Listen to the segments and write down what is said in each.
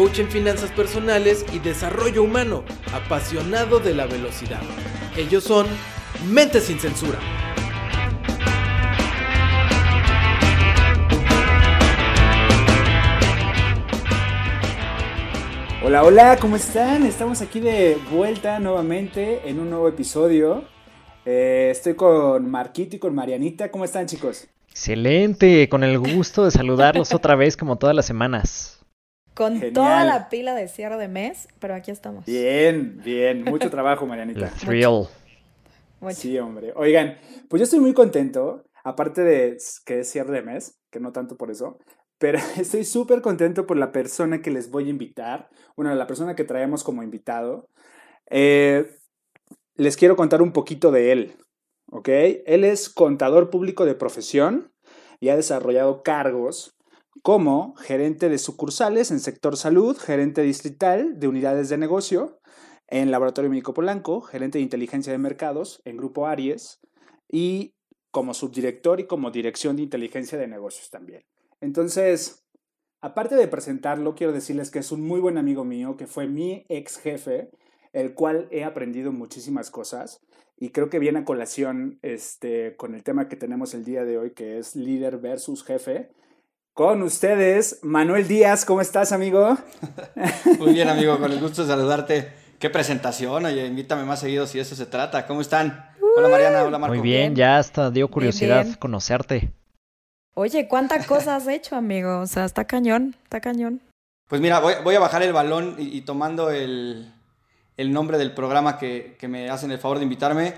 coach en finanzas personales y desarrollo humano, apasionado de la velocidad. Ellos son Mente sin Censura. Hola, hola, ¿cómo están? Estamos aquí de vuelta nuevamente en un nuevo episodio. Eh, estoy con Marquito y con Marianita. ¿Cómo están, chicos? Excelente, con el gusto de saludarlos otra vez como todas las semanas. Con Genial. toda la pila de cierre de mes, pero aquí estamos. Bien, bien. Mucho trabajo, La Marianita. thrill. Mucho. Sí, hombre. Oigan, pues yo estoy muy contento, aparte de que es cierre de mes, que no tanto por eso, pero estoy súper contento por la persona que les voy a invitar, bueno, la persona que traemos como invitado. Eh, les quiero contar un poquito de él, ¿ok? Él es contador público de profesión y ha desarrollado cargos como gerente de sucursales en sector salud, gerente distrital de unidades de negocio, en Laboratorio Médico Polanco, gerente de inteligencia de mercados en Grupo Aries y como subdirector y como dirección de inteligencia de negocios también. Entonces, aparte de presentarlo, quiero decirles que es un muy buen amigo mío, que fue mi ex jefe, el cual he aprendido muchísimas cosas y creo que viene a colación este, con el tema que tenemos el día de hoy, que es líder versus jefe. Con ustedes, Manuel Díaz, ¿cómo estás, amigo? Muy bien, amigo, con el gusto de saludarte. Qué presentación, oye, invítame más seguido si eso se trata. ¿Cómo están? Hola Mariana, hola Marco. Muy bien, ya hasta dio curiosidad bien. conocerte. Oye, ¿cuántas cosas has hecho, amigo? O sea, está cañón, está cañón. Pues mira, voy, voy a bajar el balón y, y tomando el, el nombre del programa que, que me hacen el favor de invitarme,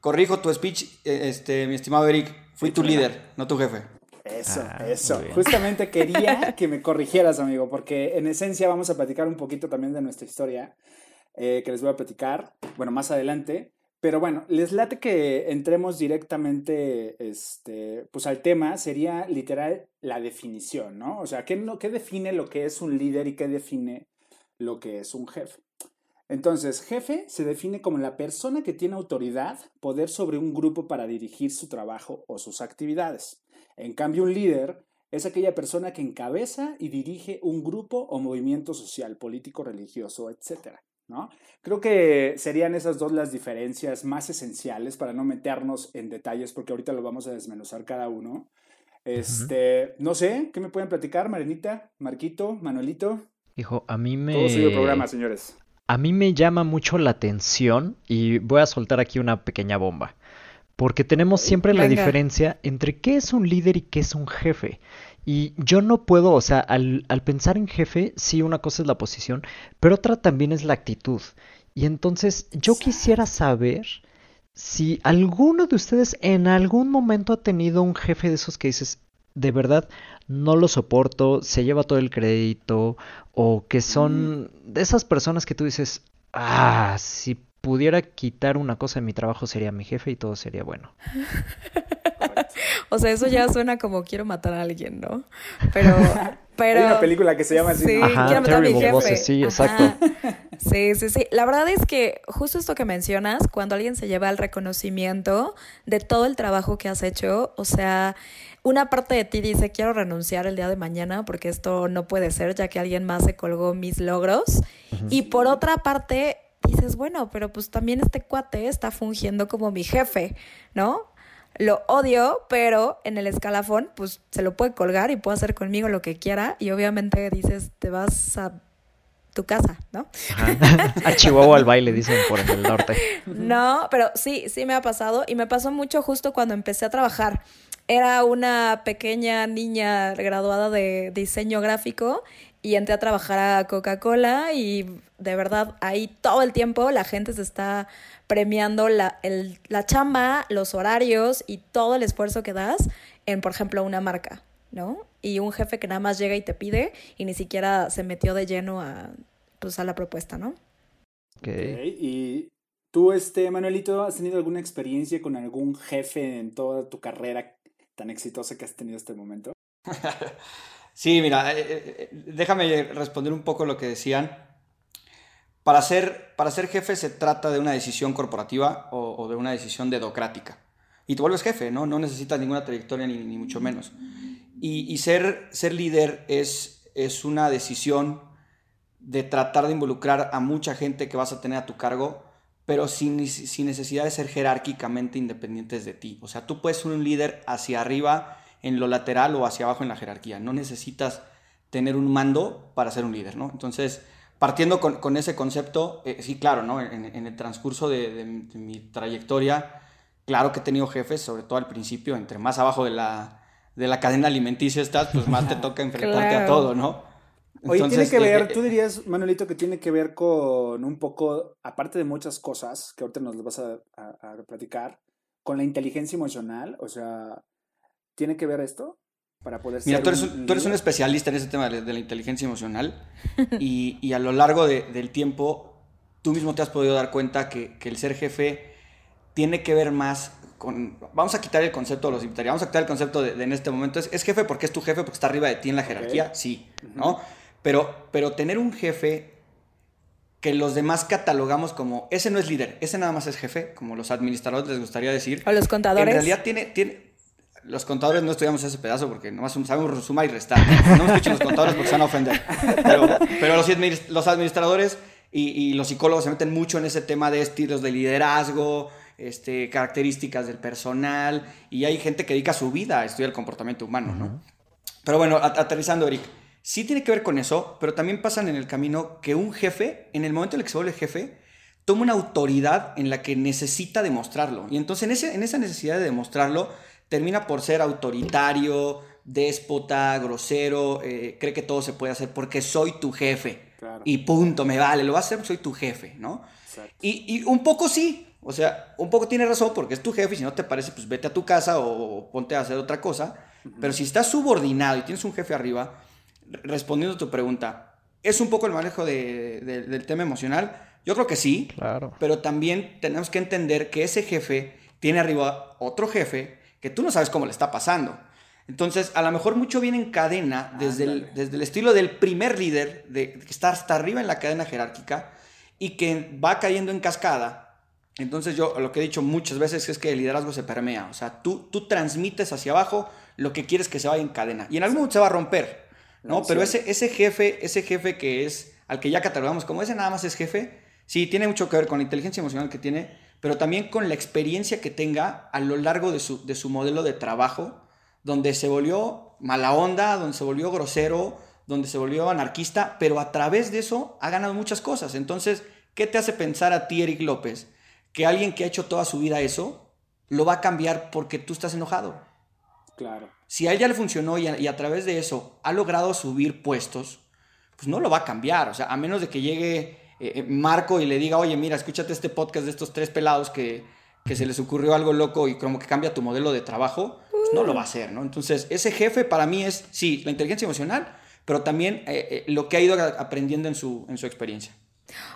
corrijo tu speech, eh, este, mi estimado Eric, fui tu líder, no tu jefe. Eso, Ah, eso. Justamente quería que me corrigieras, amigo, porque en esencia vamos a platicar un poquito también de nuestra historia, eh, que les voy a platicar, bueno, más adelante. Pero bueno, les late que entremos directamente este, pues al tema, sería literal la definición, ¿no? O sea, ¿qué, no- ¿qué define lo que es un líder y qué define lo que es un jefe? Entonces, jefe se define como la persona que tiene autoridad, poder sobre un grupo para dirigir su trabajo o sus actividades. En cambio, un líder es aquella persona que encabeza y dirige un grupo o movimiento social, político, religioso, etc. ¿no? Creo que serían esas dos las diferencias más esenciales para no meternos en detalles, porque ahorita lo vamos a desmenuzar cada uno. Este, no sé, ¿qué me pueden platicar, Marenita, Marquito, Manuelito? Hijo, a mí me... Todo suyo el programa, señores. A mí me llama mucho la atención y voy a soltar aquí una pequeña bomba. Porque tenemos siempre la diferencia entre qué es un líder y qué es un jefe. Y yo no puedo, o sea, al, al pensar en jefe, sí, una cosa es la posición, pero otra también es la actitud. Y entonces yo quisiera saber si alguno de ustedes en algún momento ha tenido un jefe de esos que dices, de verdad, no lo soporto, se lleva todo el crédito, o que son de esas personas que tú dices, ah, si pudiera quitar una cosa de mi trabajo sería mi jefe y todo sería bueno. O sea, eso ya suena como quiero matar a alguien, ¿no? Pero, pero. Hay una película que se llama así, Sí, ¿no? Ajá, quiero matar a mi jefe. Bosses, sí, exacto. Sí, sí, sí. La verdad es que justo esto que mencionas, cuando alguien se lleva el reconocimiento de todo el trabajo que has hecho, o sea, una parte de ti dice, quiero renunciar el día de mañana porque esto no puede ser, ya que alguien más se colgó mis logros. Y por otra parte, dices, bueno, pero pues también este cuate está fungiendo como mi jefe, ¿no? Lo odio, pero en el escalafón, pues se lo puede colgar y puede hacer conmigo lo que quiera. Y obviamente dices, te vas a tu casa, ¿no? Ajá. A Chihuahua al baile, dicen por el norte. No, pero sí, sí me ha pasado y me pasó mucho justo cuando empecé a trabajar. Era una pequeña niña graduada de diseño gráfico y entré a trabajar a Coca-Cola y de verdad ahí todo el tiempo la gente se está premiando la, el- la chamba, los horarios y todo el esfuerzo que das en, por ejemplo, una marca, ¿no? Y un jefe que nada más llega y te pide y ni siquiera se metió de lleno a, pues, a la propuesta, ¿no? Ok. Y tú, este, Manuelito, ¿has tenido alguna experiencia con algún jefe en toda tu carrera tan exitosa que has tenido hasta el momento? sí, mira, eh, eh, déjame responder un poco lo que decían. Para ser, para ser jefe se trata de una decisión corporativa o, de una decisión dedocrática. Y tú vuelves jefe, ¿no? No necesitas ninguna trayectoria ni, ni mucho menos. Y, ser, ser líder es, es una decisión de tratar de involucrar a mucha gente que vas a tener a tu cargo, pero sin, sin necesidad de ser jerárquicamente independientes de ti. O sea, tú puedes ser un líder hacia arriba en lo lateral o hacia abajo en la jerarquía. No necesitas tener un mando para ser un líder, ¿no? Entonces, partiendo con, con ese concepto, eh, sí, claro, ¿no? En, el transcurso de, mi trayectoria, claro que he tenido jefes, sobre todo al principio, entre más abajo de la, de la cadena alimenticia estás, pues más te toca enfrentarte a todo, ¿no? Oye, tiene que ver, eh, tú dirías, Manuelito, que tiene que ver con un poco, aparte de muchas cosas que ahorita nos las vas a, a, platicar, con la inteligencia emocional, o sea, ¿tiene que ver esto? Para poder Mira, tú, eres un, tú eres un especialista en ese tema de, la inteligencia emocional y, y, a lo largo de, del tiempo tú mismo te has podido dar cuenta que, que, el ser jefe tiene que ver más con... Vamos a quitar el concepto de los invitados, vamos a quitar el concepto de, en este momento. ¿Es, ¿Es, jefe porque es tu jefe, porque está arriba de ti en la jerarquía? Sí, ¿no? Pero, pero tener un jefe que los demás catalogamos como, ese no es líder, ese nada más es jefe, como los administradores les gustaría decir. O los contadores. En realidad tiene, tiene, los contadores no estudiamos ese pedazo porque nomás sabemos sumar y restar. No me escuchen los contadores porque se van a ofender. Pero, pero los, los, administradores y, y, los psicólogos se meten mucho en ese tema de estilos de liderazgo, este, características del personal, y hay gente que dedica su vida a estudiar el comportamiento humano, ¿no? Pero bueno, aterrizando, Eric sí tiene que ver con eso, pero también pasan en el camino que un jefe, en el momento en el que se vuelve jefe, toma una autoridad en la que necesita demostrarlo. Y entonces en, ese, en esa necesidad de demostrarlo, termina por ser autoritario, déspota, grosero, eh, cree que todo se puede hacer porque soy tu jefe. Y punto, me vale, lo vas a hacer, soy tu jefe, ¿no? Y, y, un poco sí, o sea, un poco tiene razón porque es tu jefe y si no te parece, pues vete a tu casa o ponte a hacer otra cosa. Pero si estás subordinado y tienes un jefe arriba, respondiendo a tu pregunta, ¿es un poco el manejo del tema emocional? Yo creo que sí, claro. pero también tenemos que entender que ese jefe tiene arriba otro jefe que tú no sabes cómo le está pasando. Entonces, a lo mejor mucho viene en cadena desde, el, desde el estilo del primer líder, de, que está hasta arriba en la cadena jerárquica y que va cayendo en cascada. Entonces, yo lo que he dicho muchas veces es que el liderazgo se permea. O sea, tú, tú transmites hacia abajo lo que quieres que se vaya en cadena. Y en algún momento se va a romper. ¿no? Pero ese, ese jefe, ese jefe que es, al que ya catalogamos como ese nada más es jefe, sí, tiene mucho que ver con la inteligencia emocional que tiene, pero también con la experiencia que tenga a lo largo de su, de su modelo de trabajo, donde se volvió mala onda, donde se volvió grosero, donde se volvió anarquista, pero a través de eso ha ganado muchas cosas. Entonces, ¿qué te hace pensar a ti, Eric López, que alguien que ha hecho toda su vida eso, lo va a cambiar porque tú estás enojado? Claro. Si a ella le funcionó y a, través de eso ha logrado subir puestos, pues no lo va a cambiar. O sea, a menos de que llegue eh, eh, Marco y le diga, oye, mira, escúchate este podcast de estos tres pelados que, que se les ocurrió algo loco y como que cambia tu modelo de trabajo, pues no lo va a hacer, ¿no? Entonces, ese jefe para mí es, sí, la inteligencia emocional, pero también eh, lo que ha ido aprendiendo en su, en su experiencia.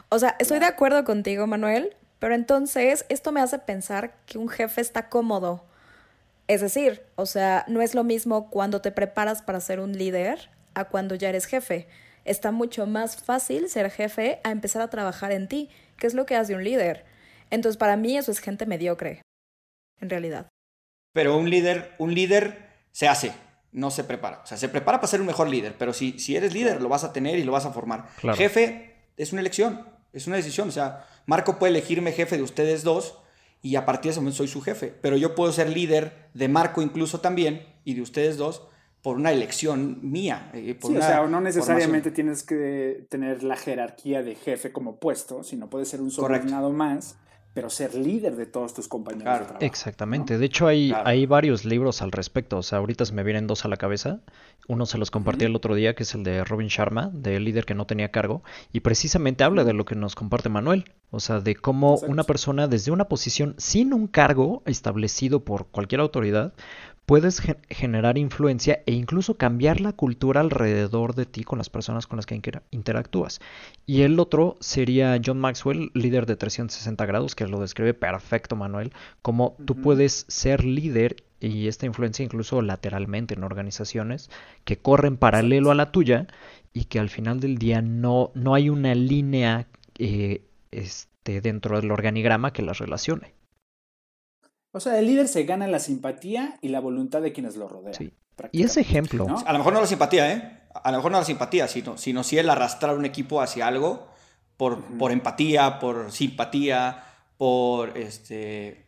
O sea, estoy de acuerdo contigo, Manuel, pero entonces esto me hace pensar que un jefe está cómodo es decir, o sea, no es lo mismo cuando te preparas para ser un líder a cuando ya eres jefe. Está mucho más fácil ser jefe a empezar a trabajar en ti, que es lo que hace un líder. Entonces, para mí eso es gente mediocre, en realidad. Pero un líder, un líder se hace, no se prepara. O sea, se prepara para ser un mejor líder, pero si, si eres líder lo vas a tener y lo vas a formar. Jefe es una elección, es una decisión. O sea, Marco puede elegirme jefe de ustedes dos y a partir de ese momento soy su jefe. Pero yo puedo ser líder de Marco incluso también y de ustedes dos por una elección mía. Eh, por sí, o sea, no necesariamente tienes que tener la jerarquía de jefe como puesto, sino puedes ser un subordinado más pero ser líder de todos tus compañeros de trabajo. Exactamente. De hecho, hay, hay varios libros al respecto. O sea, ahorita se me vienen dos a la cabeza. Uno se los compartí el otro día, que es el de Robin Sharma, de líder que no tenía cargo. Y precisamente habla de lo que nos comparte Manuel. O sea, de cómo una persona desde una posición sin un cargo establecido por cualquier autoridad puedes generar influencia e incluso cambiar la cultura alrededor de ti con las personas con las que interactúas. Y el otro sería John Maxwell, líder de 360 grados, que lo describe perfecto Manuel, como tú puedes ser líder y esta influencia incluso lateralmente en organizaciones que corren paralelo a la tuya y que al final del día no, no hay una línea eh, este, dentro del organigrama que las relacione. O sea, el líder se gana la simpatía y la voluntad de quienes lo rodean. Sí. Y ese ejemplo. A lo mejor no la simpatía, ¿eh? A lo mejor no la simpatía, sino, sino si el arrastrar un equipo hacia algo por, por empatía, por simpatía, por este.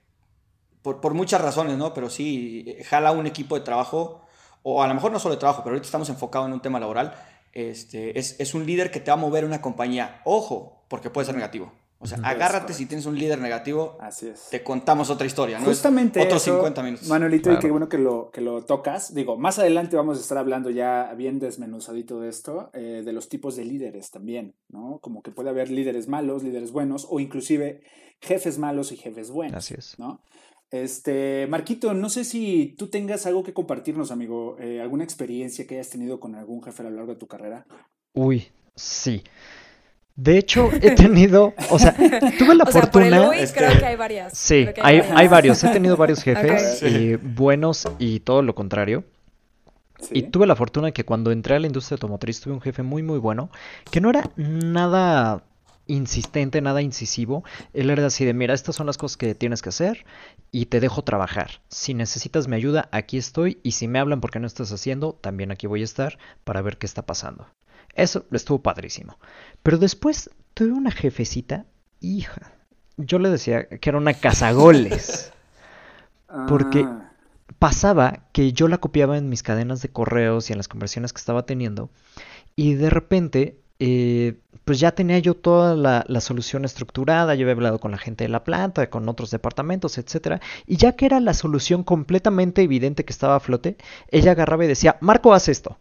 Por, por, muchas razones, ¿no? Pero sí, jala un equipo de trabajo, o a lo mejor no solo de trabajo, pero ahorita estamos enfocados en un tema laboral. Este, es, es un líder que te va a mover una compañía. Ojo, porque puede ser negativo. O sea, agárrate si tienes un líder negativo. Así es. Te contamos otra historia, ¿no? Justamente. otros 50 minutos. Manuelito, y qué bueno que lo, que lo tocas. Digo, más adelante vamos a estar hablando ya bien desmenuzadito de esto, eh, de los tipos de líderes también, ¿no? Como que puede haber líderes malos, líderes buenos, o inclusive jefes malos y jefes buenos. Así es. ¿no? Este, Marquito, no sé si tú tengas algo que compartirnos, amigo, eh, alguna experiencia que hayas tenido con algún jefe a lo largo de tu carrera. Uy, sí. De hecho, he tenido, o sea, tuve la fortuna. Sea, este, creo que hay varias. Sí, hay, varios. He tenido varios jefes y buenos y todo lo contrario. Y tuve la fortuna que cuando entré a la industria automotriz tuve un jefe muy muy bueno que no era nada insistente, nada incisivo. Él era así de, mira, estas son las cosas que tienes que hacer y te dejo trabajar. Si necesitas mi ayuda, aquí estoy y si me hablan porque no estás haciendo, también aquí voy a estar para ver qué está pasando. Eso estuvo padrísimo. Pero después tuve una jefecita, hija. Yo le decía que era una cazagoles. Porque ah. pasaba que yo la copiaba en mis cadenas de correos y en las conversiones que estaba teniendo. Y de repente, eh, pues ya tenía yo toda la, la, solución estructurada. Yo había hablado con la gente de la planta, con otros departamentos, etc. Y ya que era la solución completamente evidente que estaba a flote, ella agarraba y decía, Marco, haz esto.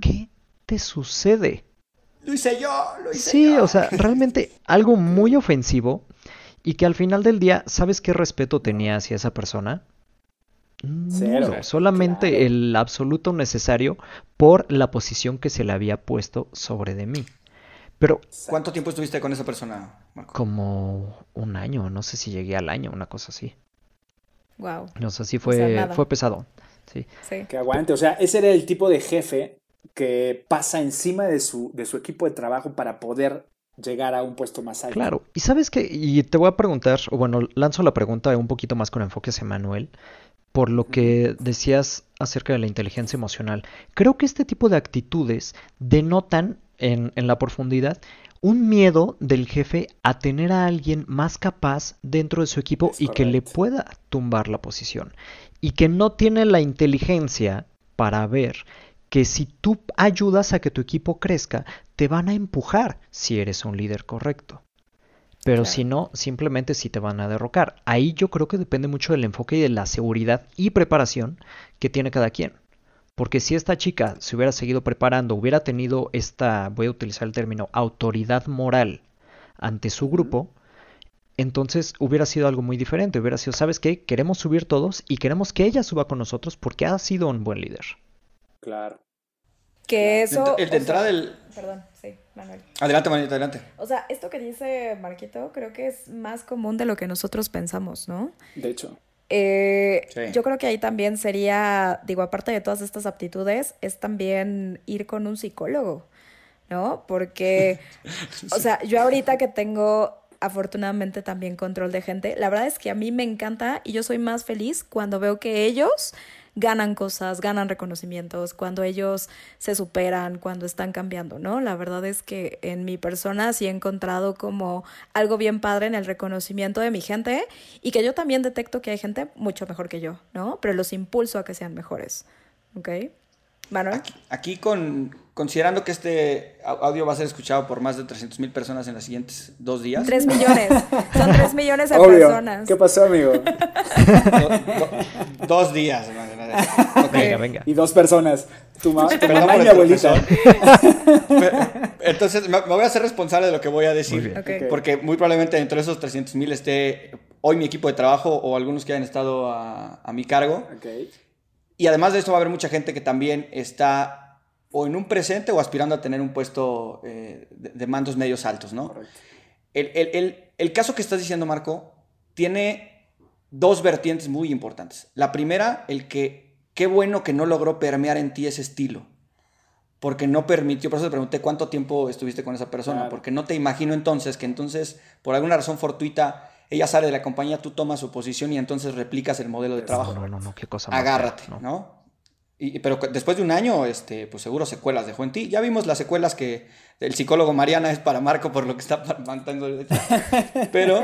¿Qué te sucede? Lo hice yo, lo hice sí, o sea, realmente algo muy ofensivo y que al final del día, ¿sabes qué respeto tenía hacia esa persona? Cero. solamente el absoluto necesario por la posición que se le había puesto sobre de mí. Pero ¿cuánto tiempo estuviste con esa persona, Marco? Como un año, no sé si llegué al año, una cosa así. Wow. No sé si fue, fue pesado. Sí. sí. Que aguante, o sea, ese era el tipo de jefe que pasa encima de su, de su equipo de trabajo para poder llegar a un puesto más alto. Claro, y sabes que, y te voy a preguntar, o bueno, lanzo la pregunta un poquito más con enfoque hacia Manuel, por lo que decías acerca de la inteligencia emocional. Creo que este tipo de actitudes denotan en, en la profundidad un miedo del jefe a tener a alguien más capaz dentro de su equipo y que le pueda tumbar la posición. Y que no tiene la inteligencia para ver que si tú ayudas a que tu equipo crezca, te van a empujar si eres un líder correcto. Pero si no, simplemente si te van a derrocar. Ahí yo creo que depende mucho del enfoque y de la seguridad y preparación que tiene cada quien. Porque si esta chica se hubiera seguido preparando, hubiera tenido esta, voy a utilizar el término, autoridad moral ante su grupo, entonces hubiera sido algo muy diferente. Hubiera sido, ¿sabes qué? Queremos subir todos y queremos que ella suba con nosotros porque ha sido un buen líder. Claro. Que eso... El de entrada del... Perdón, sí, Manuel. Adelante, Manita, adelante. O sea, esto que dice Marquito creo que es más común de lo que nosotros pensamos, ¿no? De hecho. Eh, Yo creo que ahí también sería, digo, aparte de todas estas aptitudes, es también ir con un psicólogo, ¿no? Porque, o sea, yo ahorita que tengo afortunadamente también control de gente, la verdad es que a mí me encanta y yo soy más feliz cuando veo que ellos ganan cosas, ganan reconocimientos, cuando ellos se superan, cuando están cambiando, ¿no? La verdad es que en mi persona sí he encontrado como algo bien padre en el reconocimiento de mi gente y que yo también detecto que hay gente mucho mejor que yo, ¿no? Pero los impulso a que sean mejores, ¿ok? Manuel. Aquí, con, considerando que este audio va a ser escuchado por más de 300 mil personas en los siguientes dos días. 3 millones. Son 3 millones de personas. ¿Qué pasó, amigo? dos días. Venga, venga. Y dos personas. Tu, mamá y mi abuelita. Entonces, me, voy a hacer responsable de lo que voy a decir. Porque muy probablemente dentro de esos 300 mil esté hoy mi equipo de trabajo o algunos que hayan estado a, a mi cargo. Y además de esto va a haber mucha gente que también está o en un presente o aspirando a tener un puesto eh, de, de mandos medios altos, ¿no? El, el- el- el caso que estás diciendo, Marco, tiene dos vertientes muy importantes. La primera, el que qué bueno que no logró permear en ti ese estilo. Porque no permitió, por eso te pregunté cuánto tiempo estuviste con esa persona, Claro. porque no te imagino entonces que entonces, por alguna razón fortuita, ella sale de la compañía, tú tomas su posición y entonces replicas el modelo de trabajo No, no, no, qué cosa más. agárrate, ¿no? Y, pero después de un año, este, pues seguro secuelas dejó en ti. Ya vimos las secuelas que el psicólogo Mariana es para Marco por lo que está mandando. Pero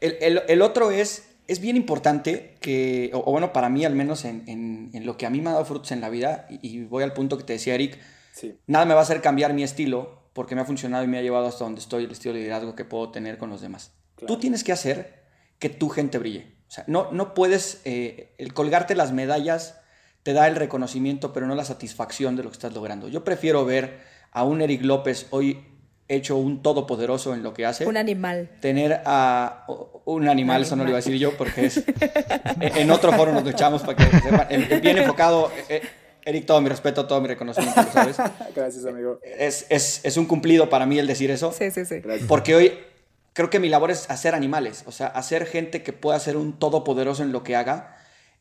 el, el- el otro es, es bien importante que, o, o bueno, para mí al menos en, en- en lo que a mí me ha dado frutos en la vida, y, y voy al punto que te decía Eric, Sí. nada me va a hacer cambiar mi estilo porque me ha funcionado y me ha llevado hasta donde estoy, el estilo de liderazgo que puedo tener con los demás. Claro. Tú tienes que hacer que tu gente brille. O sea, no, no puedes, eh, el colgarte las medallas te da el reconocimiento, pero no la satisfacción de lo que estás logrando. Yo prefiero ver a un Eric López hoy hecho un todopoderoso en lo que hace. Un animal. Tener a un animal, eso no lo iba a decir yo porque es en otro foro nos lo echamos para que sepan. El bien enfocado, eh, eh, Eric, todo mi respeto, todo mi reconocimiento, sabes. Gracias, amigo. Es, es, es un cumplido para mí el decir eso. Sí, sí, sí. Gracias. Porque hoy creo que mi labor es hacer animales, o sea, hacer gente que pueda ser un todopoderoso en lo que haga.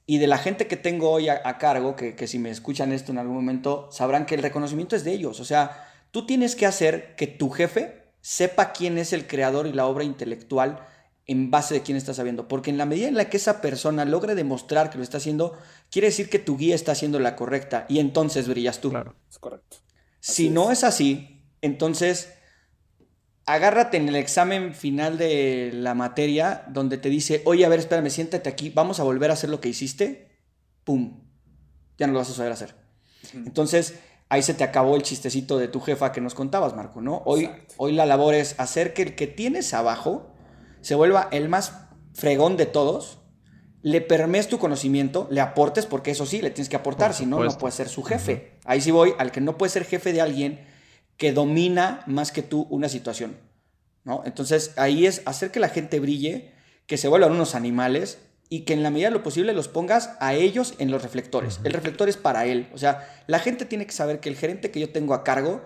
Y de la gente que tengo hoy a, a cargo, que, que si me escuchan esto en algún momento, sabrán que el reconocimiento es de ellos. O sea, tú tienes que hacer que tu jefe sepa quién es el creador y la obra intelectual en base de quién está sabiendo. Porque en la medida en la que esa persona logre demostrar que lo está haciendo, quiere decir que tu guía está haciendo la correcta y entonces brillas tú. Claro. Es correcto. Si no es así, entonces agárrate en el examen final de la materia donde te dice, oye, a ver, espérame, siéntate aquí, vamos a volver a hacer lo que hiciste, ¡pum! Ya no lo vas a saber hacer. Entonces, ahí se te acabó el chistecito de tu jefa que nos contabas, Marco, ¿no? Hoy, Exacto. hoy la labor es hacer que el que tienes abajo se vuelva el más fregón de todos, le permees tu conocimiento, le aportes, porque eso sí, le tienes que aportar, Por si no, no supuesto. puede ser su jefe. Ahí sí voy al que no puede ser jefe de alguien que domina más que tú una situación, ¿no? Entonces ahí es hacer que la gente brille, que se vuelvan unos animales y que en la medida de lo posible los pongas a ellos en los reflectores. El reflector es para él. O sea, la gente tiene que saber que el gerente que yo tengo a cargo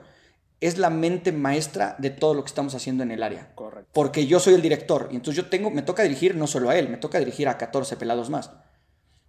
es la mente maestra de todo lo que estamos haciendo en el área. Correcto. Porque yo soy el director y entonces yo tengo, me toca dirigir no solo a él, me toca dirigir a 14 pelados más.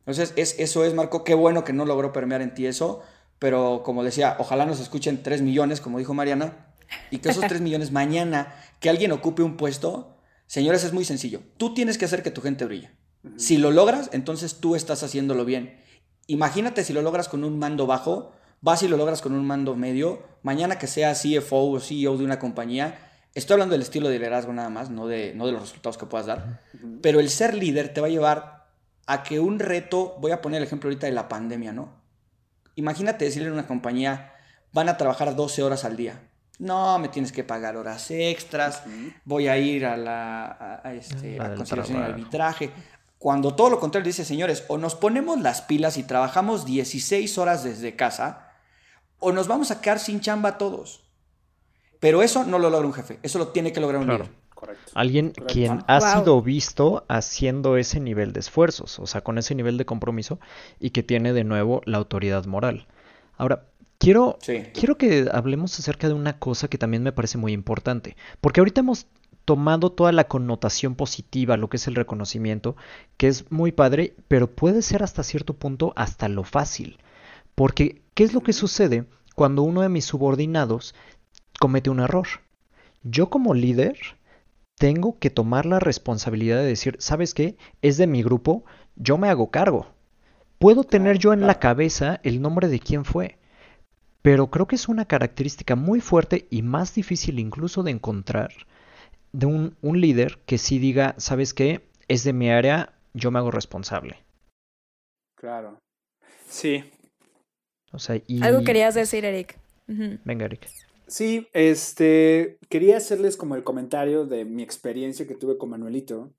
Entonces, es, eso es, Marco, qué bueno que no logró permear en ti eso, pero como decía, ojalá nos escuchen 3 millones, como dijo Mariana, y que esos 3 millones mañana, que alguien ocupe un puesto, señores, es muy sencillo. Tú tienes que hacer que tu gente brille. Si lo logras, entonces tú estás haciéndolo bien. Imagínate si lo logras con un mando bajo, vas y lo logras con un mando medio, mañana que sea CFO o CEO de una compañía, estoy hablando del estilo de liderazgo nada más, no de, no de los resultados que puedas dar, pero el ser líder te va a llevar a que un reto, voy a poner el ejemplo ahorita de la pandemia, ¿no? Imagínate decirle a una compañía, van a trabajar 12 horas al día. No, me tienes que pagar horas extras, voy a ir a la a, a este, La a del conciliación y arbitraje. Cuando todo lo contrario dice, señores, o nos ponemos las pilas y trabajamos 16 horas desde casa, o nos vamos a quedar sin chamba todos. Pero eso no lo logra un jefe, eso lo tiene que lograr un Claro. líder. Correcto. Alguien Correcto. quien ha Wow. sido visto haciendo ese nivel de esfuerzos, o sea, con ese nivel de compromiso y que tiene de nuevo la autoridad moral. Ahora, quiero, Sí. quiero que hablemos acerca de una cosa que también me parece muy importante, porque ahorita hemos tomado toda la connotación positiva, lo que es el reconocimiento, que es muy padre, pero puede ser hasta cierto punto hasta lo fácil. Porque, ¿qué es lo que sucede cuando uno de mis subordinados comete un error? Yo como líder tengo que tomar la responsabilidad de decir, ¿sabes qué? Es de mi grupo, yo me hago cargo. Puedo tener yo en la cabeza el nombre de quién fue, pero creo que es una característica muy fuerte y más difícil incluso de encontrar de un, un líder que sí diga, ¿sabes qué? Es de mi área, yo me hago responsable. Claro. Sí. O sea, y... Algo querías decir, Eric. Venga, Eric. Sí, este, quería hacerles como el comentario de mi experiencia que tuve con Manuelito.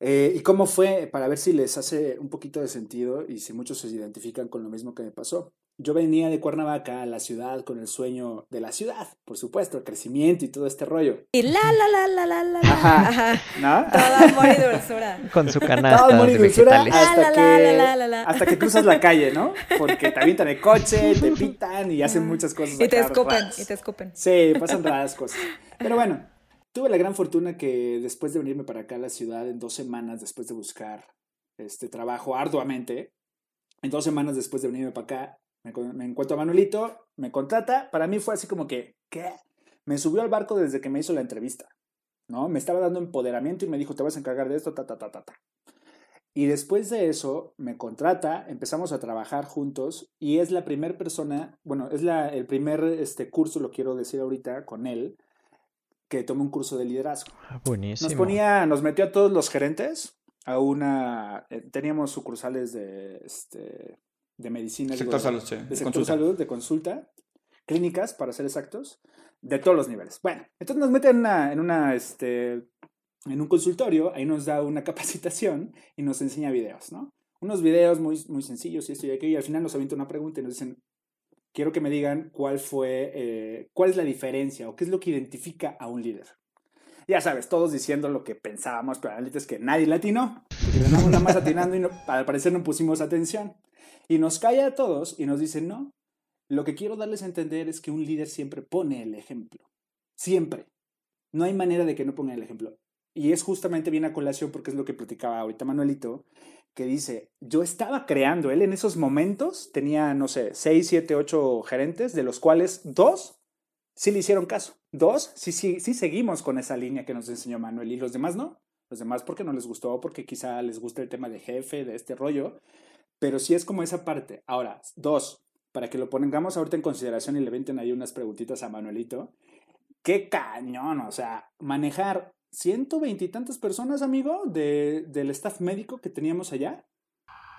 Eh, ¿Y cómo fue? Para ver si les hace un poquito de sentido y si muchos se identifican con lo mismo que me pasó. Yo venía de Cuernavaca a la ciudad con el sueño de la ciudad, por supuesto, el crecimiento y todo este rollo. Y la, la, la, la, la, la. Ajá. Ajá. ¿No? Todo amor y dulzura. Con su Todo canasta amor y dulzura vegetales. hasta La, la, que, la, la, la, la. hasta que cruzas la calle, ¿no? Porque te avientan el coche, te pitan y hacen muchas cosas. Y te escupen, raras. y te escupen. Sí, pasan raras cosas. Pero bueno, tuve la gran fortuna que después de venirme para acá a la ciudad, en dos semanas después de buscar este trabajo arduamente, en dos semanas después de venirme para acá, me, me encuentro a Manuelito, me contrata. Para mí fue así como que, ¿qué? Me subió al barco desde que me hizo la entrevista, ¿no? Me estaba dando empoderamiento y me dijo, te vas a encargar de esto, ta, ta, ta, ta, ta. Y después de eso, me contrata, empezamos a trabajar juntos y es la primera persona, bueno, es la, el primer este, curso, lo quiero decir ahorita, con él, que tomó un curso de liderazgo. Ah, Buenísimo. Nos ponía, nos metió a todos los gerentes a una, eh, teníamos sucursales de, este, de medicina. digo, Sector de- salud, sí. de sector Consulta. salud, de consulta, clínicas, para ser exactos, de todos los niveles. Bueno, entonces nos meten en una, en una, este, en un consultorio, ahí nos da una capacitación y nos enseña videos, ¿no? Unos videos muy, muy sencillos y esto y aquello, y al final nos avienta una pregunta y nos dicen, quiero que me digan cuál fue, eh, cuál es la diferencia o qué es lo que identifica a un líder. Ya sabes, todos diciendo lo que pensábamos, pero la neta es que nadie latino. Terminamos nada más atinando y no, al parecer no pusimos atención. Y nos calla a todos y nos dice, no, lo que quiero darles a entender es que un líder siempre pone el ejemplo. Siempre. No hay manera de que no ponga el ejemplo. Y es justamente bien a colación porque es lo que platicaba ahorita Manuelito, que dice, yo estaba creando, él en esos momentos tenía, no sé, 6, 7, 8 gerentes, de los cuales dos sí le hicieron caso. Dos, sí, sí, sí seguimos con esa línea que nos enseñó Manuel y los demás no. Los demás porque no les gustó, porque quizá les gusta el tema de jefe, de este rollo. Pero sí es como esa parte. Ahora, dos, para que lo pongamos ahorita en consideración y le venten ahí unas preguntitas a Manuelito. Qué cañón, o sea, manejar ciento veintitantas personas, amigo, de, del staff médico que teníamos allá.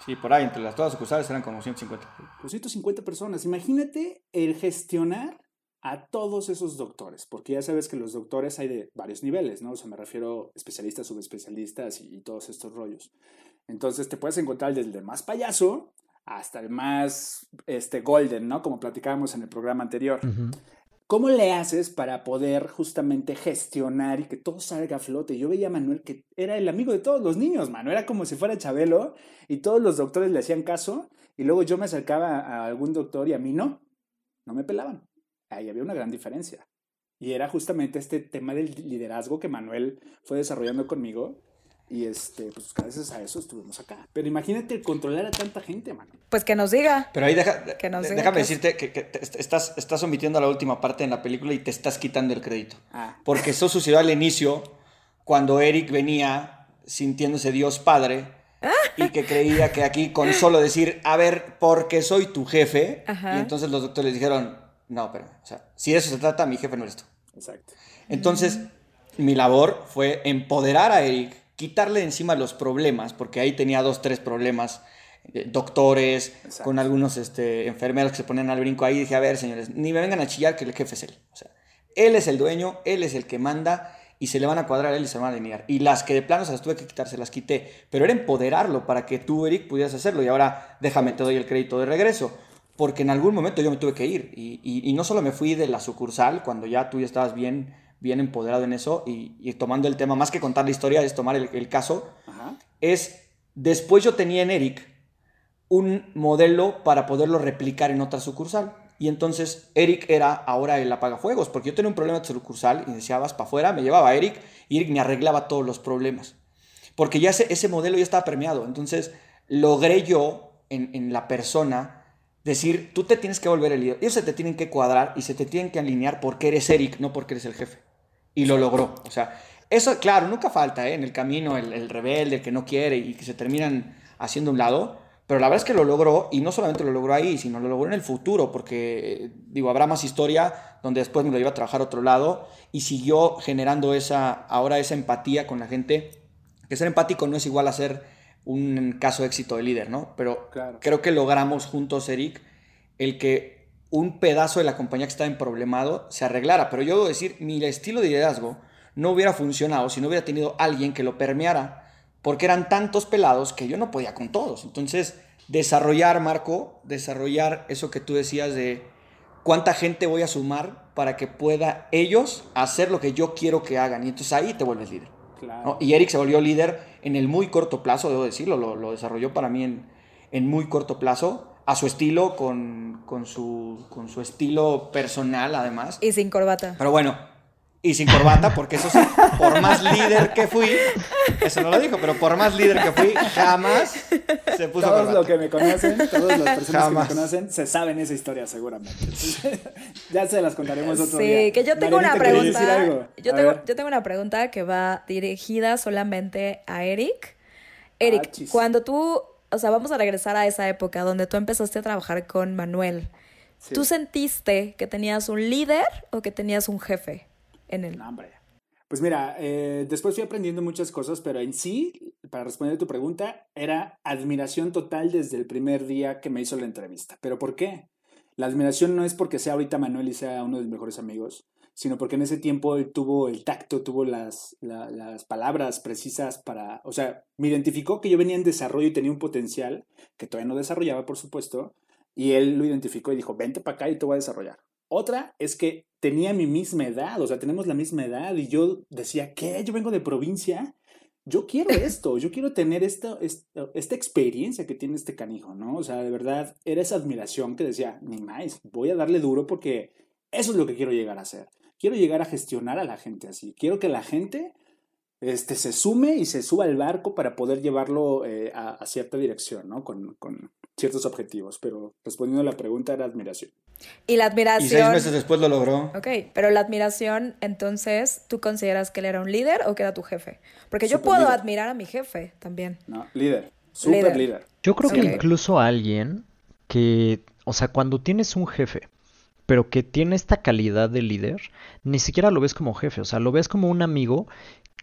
Sí, por ahí, entre las todas sucursales eran como 150. Pues 150 personas. Imagínate el gestionar a todos esos doctores, porque ya sabes que los doctores hay de varios niveles, ¿no? O sea, me refiero a especialistas, subespecialistas y, y todos estos rollos. Entonces te puedes encontrar desde el más payaso hasta el más este, golden, ¿no? Como platicábamos en el programa anterior. ¿Cómo le haces para poder justamente gestionar y que todo salga a flote? Yo veía a Manuel que era el amigo de todos los niños, mano. Era como si fuera Chabelo y todos los doctores le hacían caso y luego yo me acercaba a algún doctor y a mí no. No me pelaban. Ahí había una gran diferencia. Y era justamente este tema del liderazgo que Manuel fue desarrollando conmigo. Y este, pues gracias a eso estuvimos acá. Pero imagínate controlar a tanta gente, mano. Pues que nos diga. Pero ahí deja- Que nos de- diga déjame es. decirte que, que te- est- estás, estás omitiendo la última parte en la película y te estás quitando el crédito. Ah, Porque eso sucedió al inicio, cuando Eric venía sintiéndose Dios Padre y que creía que aquí con solo decir, a ver, porque soy tu jefe, Ajá. y entonces los doctores dijeron, no, pero, o sea, si de eso se trata, mi jefe no eres tú. exacto. Entonces, mi labor fue empoderar a Eric, quitarle de encima los problemas, porque ahí tenía dos, tres problemas, eh, doctores, Exacto. con algunos este, enfermeros que se ponían al brinco ahí. Dije, a ver, señores, ni me vengan a chillar que el jefe es él. O sea, él es el dueño, él es el que manda y se le van a cuadrar a él y se van a alinear. Y las que de plano se las tuve que quitar, se las quité. Pero era empoderarlo para que tú, Eric, pudieras hacerlo. Y ahora déjame, te doy el crédito de regreso. Porque en algún momento yo me tuve que ir. Y, y- y no solo me fui de la sucursal, cuando ya tú ya estabas bien, bien empoderado en eso y, y tomando el tema, más que contar la historia, es tomar el, el caso. Ajá. Es, después yo tenía en Eric un modelo para poderlo replicar en otra sucursal. Y entonces Eric era ahora el apagafuegos, porque yo tenía un problema de sucursal y decía, vas para afuera, me llevaba a Eric y Eric me arreglaba todos los problemas. Porque ya ese, ese modelo ya estaba permeado. Entonces logré yo en, en la persona decir, tú te tienes que volver el líder. Ellos se te tienen que cuadrar y se te tienen que alinear porque eres Eric, no porque eres el jefe. Y lo logró. O sea, eso, claro, nunca falta ¿eh? en el camino el, el rebelde, el que no quiere y que se terminan haciendo un lado. Pero la verdad es que lo logró y no solamente lo logró ahí, sino lo logró en el futuro, porque, eh, digo, habrá más historia donde después me lo iba a trabajar a otro lado y siguió generando esa, ahora esa empatía con la gente. Que ser empático no es igual a ser un caso de éxito de líder, ¿no? Pero Claro. creo que logramos juntos, Eric, el que un pedazo de la compañía que estaba en problemado se arreglara. Pero yo debo decir, mi estilo de liderazgo no hubiera funcionado si no hubiera tenido alguien que lo permeara porque eran tantos pelados que yo no podía con todos. Entonces, desarrollar, Marco, desarrollar eso que tú decías de cuánta gente voy a sumar para que pueda ellos hacer lo que yo quiero que hagan. Y entonces ahí te vuelves líder. Y Eric se volvió líder en el muy corto plazo, debo decirlo, lo, desarrolló para mí en, en, muy corto plazo, a su estilo, con, con, su, con su estilo personal además. Y sin corbata. Pero bueno, y sin corbata, porque eso sí, por más líder que fui, eso no lo dijo, pero por más líder que fui, jamás se puso Todos los que me conocen, todas las personas que me conocen, se saben esa historia seguramente. ya se las contaremos otro día. Sí, que yo tengo una pregunta. Yo tengo, yo tengo una pregunta que va dirigida solamente a Eric. Eric, ah, cuando tú, o sea, vamos a regresar a esa época donde tú empezaste a trabajar con Manuel. ¿Tú sentiste que tenías un líder o que tenías un jefe? en el... nombre. Pues mira, eh, después fui aprendiendo muchas cosas, pero en sí, para responder a tu pregunta, era admiración total desde el primer día que me hizo la entrevista. ¿Pero por qué? La admiración no es porque sea ahorita Manuel y sea uno de mis mejores amigos, sino porque en ese tiempo él tuvo el tacto, tuvo las, las palabras precisas para, o sea, me identificó que yo venía en desarrollo y tenía un potencial que todavía no desarrollaba, por supuesto, y él lo identificó y dijo, vente para acá y te voy a desarrollar. Otra es que tenía mi misma edad, o sea, tenemos la misma edad y yo decía, ¿qué? Yo vengo de provincia, yo quiero esto, yo quiero tener esta, esta, esta, experiencia que tiene este canijo, ¿no? O sea, de verdad, era esa admiración que decía, ni más, voy a darle duro porque eso es lo que quiero llegar a hacer. Quiero llegar a gestionar a la gente así. Quiero que la gente este, se sume y se suba al barco para poder llevarlo eh, a, cierta dirección, ¿no? Con, con, ciertos objetivos. Pero respondiendo a la pregunta, era admiración. Y la admiración. Y seis meses después lo logró. Ok, pero la admiración, entonces, ¿tú consideras que él era un líder o que era tu jefe? Porque yo puedo admirar a mi jefe también. No, líder. Súper líder. Yo creo que incluso alguien que, o sea, cuando tienes un jefe, pero que tiene esta calidad de líder, ni siquiera lo ves como jefe, o sea, lo ves como un amigo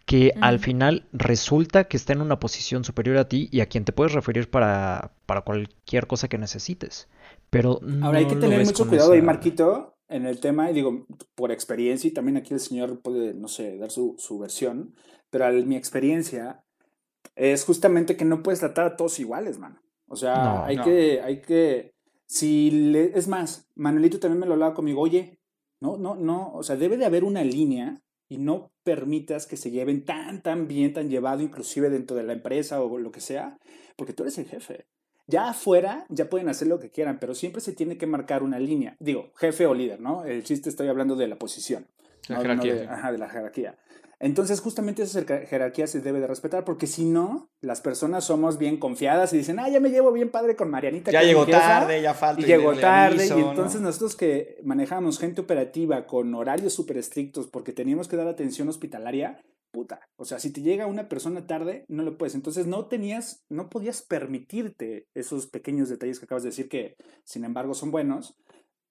que al final resulta que está en una posición superior a ti y a quien te puedes referir para, para cualquier cosa que necesites. Pero Ahora hay que tener mucho cuidado ahí, Marquito, en el tema, y digo, por experiencia, y también aquí el señor puede, no sé, dar su, su versión, pero a mi experiencia es justamente que no puedes tratar a todos iguales, mano. O sea, hay, Que, hay que, si le, es más, Manuelito también me lo hablaba conmigo, oye, no, no, no, o sea, debe de haber una línea y no permitas que se lleven tan, tan bien, tan llevado, inclusive dentro de la empresa o lo que sea, porque tú eres el jefe. Ya afuera ya pueden hacer lo que quieran, pero siempre se tiene que marcar una línea. Digo, jefe o líder, ¿no? El chiste estoy hablando de la posición. La jerarquía. de, ajá, de la jerarquía. Entonces, justamente esa jerarquía se debe de respetar, porque si no, las personas somos bien confiadas y dicen, ah, ya me llevo bien padre con Marianita. Ya llegó tarde, ya falta. Y llegó tarde, y entonces nosotros que manejamos gente operativa con horarios súper estrictos porque teníamos que dar atención hospitalaria, puta, o sea, si te llega una persona tarde, no lo puedes. Entonces no tenías, no podías permitirte esos pequeños detalles que acabas de decir que, sin embargo, son buenos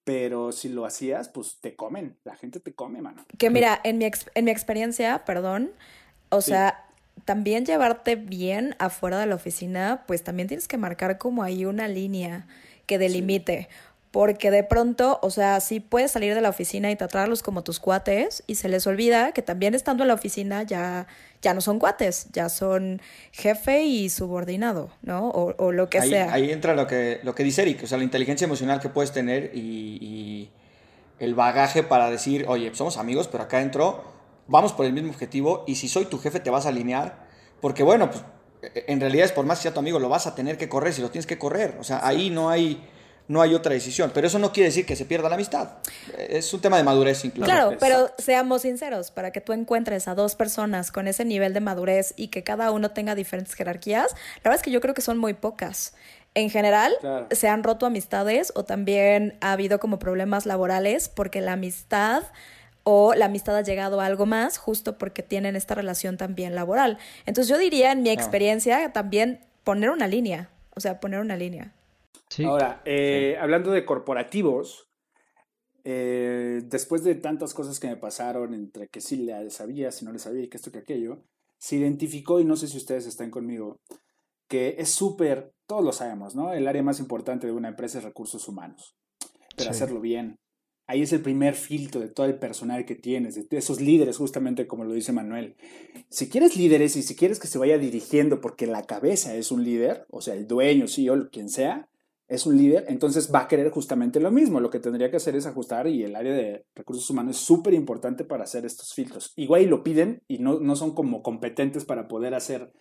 pero si lo hacías, pues te comen, la gente te come, mano. Que mira, en mi, en mi experiencia, perdón, o sea, también llevarte bien afuera de la oficina, pues también tienes que marcar como ahí una línea que delimite. Porque de pronto, o sea, sí puedes salir de la oficina y tratarlos como tus cuates y se les olvida que también estando en la oficina ya, ya no son cuates, ya son jefe y subordinado, ¿no? O, lo que sea. Ahí entra lo que, lo que dice Eric, o sea, la inteligencia emocional que puedes tener y, el bagaje para decir, oye, somos amigos, pero acá dentro vamos por el mismo objetivo y si soy tu jefe te vas a alinear, porque bueno, pues en realidad es por más que sea tu amigo, lo vas a tener que correr si lo tienes que correr, o sea, ahí no hay no hay otra decisión. Pero eso no quiere decir que se pierda la amistad. Es un tema de madurez incluso. Claro, pero seamos sinceros, para que tú encuentres a dos personas con ese nivel de madurez y que cada uno tenga diferentes jerarquías, la verdad es que yo creo que son muy pocas. En general, se han roto amistades o también ha habido como problemas laborales porque la amistad o la amistad ha llegado a algo más justo porque tienen esta relación también laboral. Entonces yo diría, en mi experiencia, también poner una línea, o sea, poner una línea. Ahora, eh, hablando de corporativos, eh, después de tantas cosas que me pasaron, entre que sí le sabía, si no le sabía, y que esto, que aquello, se identificó, y no sé si ustedes están conmigo, que es súper, todos lo sabemos, ¿no? El área más importante de una empresa es recursos humanos, pero hacerlo bien, Ahí es el primer filtro de todo el personal que tienes, de esos líderes, justamente como lo dice Manuel. Si quieres líderes y si quieres que se vaya dirigiendo porque la cabeza es un líder, o sea, el dueño, CEO, quien sea, es un líder, entonces va a querer justamente lo mismo. Lo que tendría que hacer es ajustar y el área de recursos humanos es súper importante para hacer estos filtros. Igual lo piden y no, no son como competentes para poder hacer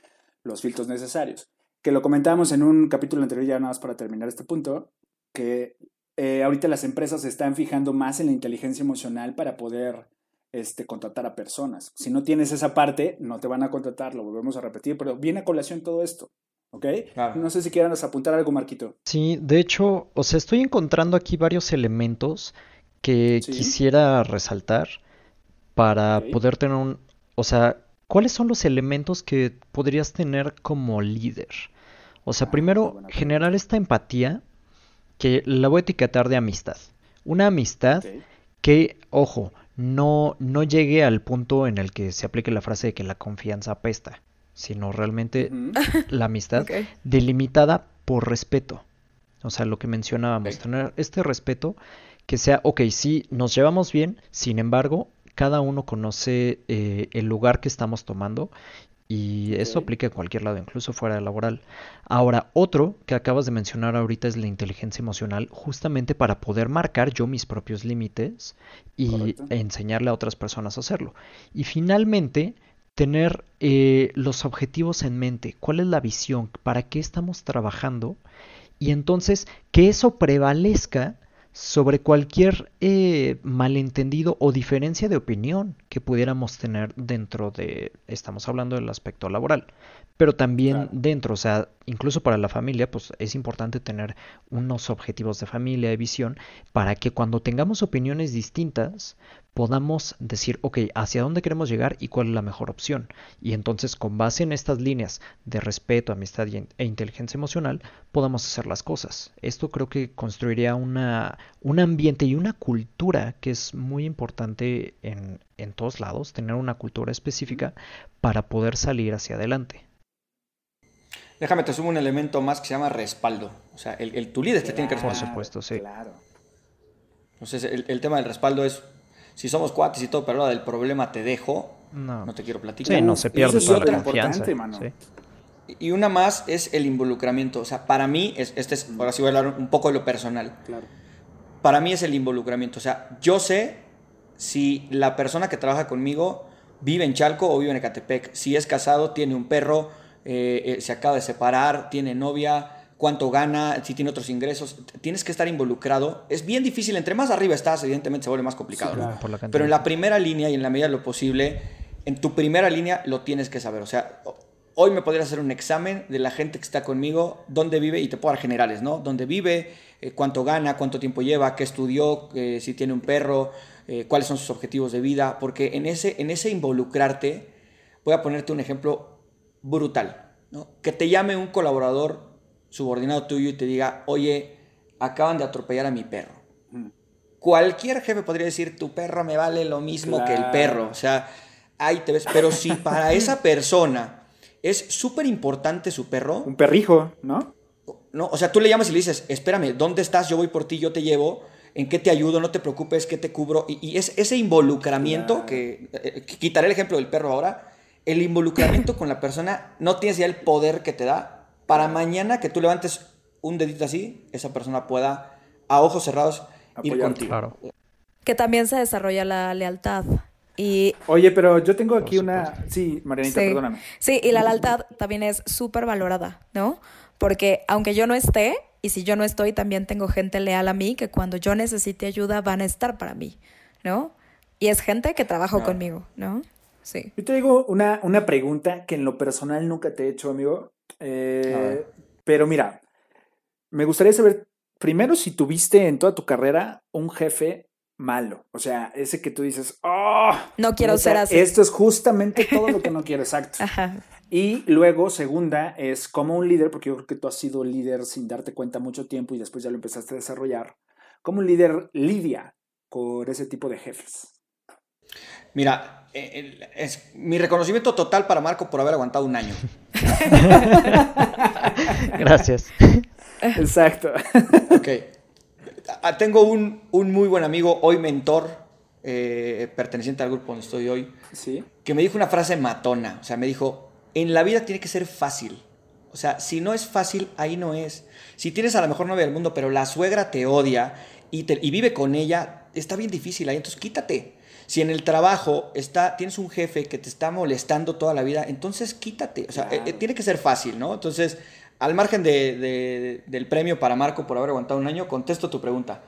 los filtros necesarios. Que lo comentábamos en un capítulo anterior, ya nada más para terminar este punto, que eh, ahorita las empresas se están fijando más en la inteligencia emocional para poder este, contratar a personas. Si no tienes esa parte, no te van a contratar, lo volvemos a repetir, pero viene a colación todo esto. ¿Ok? No sé si quieran apuntar algo, Marquito. Sí, de hecho, o sea, estoy encontrando aquí varios elementos que quisiera resaltar para poder tener un... O sea, ¿cuáles son los elementos que podrías tener como líder? O sea, ah, primero, generar esta empatía que la voy a etiquetar de amistad. Una amistad que, ojo, no, no llegue al punto en el que se aplique la frase de que la confianza apesta, sino realmente la amistad delimitada por respeto. O sea, lo que mencionábamos, tener este respeto que sea, ok, sí, nos llevamos bien, sin embargo, cada uno conoce eh, el lugar que estamos tomando y eso aplica en cualquier lado, incluso fuera de laboral. Ahora, otro que acabas de mencionar ahorita es la inteligencia emocional, justamente para poder marcar yo mis propios límites y enseñarle a otras personas a hacerlo. Y finalmente, tener eh, los objetivos en mente, cuál es la visión, para qué estamos trabajando y entonces que eso prevalezca sobre cualquier eh, malentendido o diferencia de opinión que pudiéramos tener dentro de, estamos hablando del aspecto laboral, pero también dentro, o sea, incluso para la familia, pues es importante tener unos objetivos de familia, de visión, para que cuando tengamos opiniones distintas podamos decir, ok, hacia dónde queremos llegar y cuál es la mejor opción. Y entonces, con base en estas líneas de respeto, amistad e inteligencia emocional, podamos hacer las cosas. Esto creo que construiría una, un ambiente y una cultura que es muy importante en, en todos lados, tener una cultura específica para poder salir hacia adelante. Déjame te sumo un elemento más que se llama respaldo. O sea, el, el tu líder te tiene que respaldar. Por supuesto, sí. Claro. Entonces, el, el, tema del respaldo es, si somos cuates y todo, pero ahora del problema te dejo, no, te quiero platicar. Sí, no se pierde toda la confianza. Y una más es el involucramiento. O sea, para mí, es, este es, ahora sí voy a hablar un poco de lo personal. Claro. Para mí es el involucramiento. O sea, yo sé si la persona que trabaja conmigo vive en Chalco o vive en Ecatepec. Si es casado, tiene un perro, eh, eh, se acaba de separar, tiene novia, cuánto gana, si tiene otros ingresos. Tienes que estar involucrado. Es bien difícil, entre más arriba estás, evidentemente se vuelve más complicado. Pero en la primera línea y en la medida de lo posible, en tu primera línea lo tienes que saber. O sea, hoy me podrías hacer un examen de la gente que está conmigo, dónde vive, y te puedo dar generales, ¿no? Dónde vive, eh, cuánto gana, cuánto tiempo lleva, qué estudió, si tiene un perro, cuáles son sus objetivos de vida. Porque en ese, en ese involucrarte, voy a ponerte un ejemplo brutal. ¿no? Que te llame un colaborador subordinado tuyo y te diga, oye, acaban de atropellar a mi perro. Cualquier jefe podría decir, tu perro me vale lo mismo que el perro. O sea, ahí te ves. Pero si para esa persona es súper importante su perro. Un perrijo, ¿no? No, o sea, tú le llamas y le dices, espérame, ¿dónde estás? Yo voy por ti, yo te llevo. ¿En qué te ayudo? No te preocupes, ¿qué te cubro? Y, es ese involucramiento que, eh, quitaré el ejemplo del perro ahora el involucramiento con la persona, no tienes ya el poder que te da para mañana que tú levantes un dedito así, esa persona pueda a ojos cerrados ir contigo. Que también se desarrolla la lealtad. Y, Oye, pero yo tengo aquí una... Sí, Marianita, perdóname. Sí, y la lealtad también es súper valorada, ¿no? Porque aunque yo no esté, y si yo no estoy, también tengo gente leal a mí que cuando yo necesite ayuda van a estar para mí, ¿no? Y es gente que trabaja conmigo, ¿no? Yo te digo una, una pregunta que en lo personal nunca te he hecho, amigo. Eh, pero mira, me gustaría saber primero si tuviste en toda tu carrera un jefe malo. O sea, ese que tú dices, oh, no quiero ser así. Esto es justamente todo lo que no quiero, exacto. Y luego, segunda, es como un líder, porque yo creo que tú has sido líder sin darte cuenta mucho tiempo y después ya lo empezaste a desarrollar. Como un líder lidia con ese tipo de jefes? Mira, eh, es mi reconocimiento total para Marco por haber aguantado un año. Gracias. Exacto. Ok. ah, tengo un, un muy buen amigo, hoy mentor, eh, perteneciente al grupo donde estoy hoy, Sí. que me dijo una frase matona. O sea, me dijo, en la vida tiene que ser fácil. O sea, si no es fácil, ahí no es. Si tienes a la mejor novia del mundo, pero la suegra te odia y, te- y vive con ella, está bien difícil ahí, entonces quítate. Si en el trabajo está, tienes un jefe que te está molestando toda la vida, entonces quítate. O sea, Claro. eh, eh, tiene que ser fácil, ¿no? Entonces, al margen de- de- del premio para Marco por haber aguantado un año, contesto tu pregunta.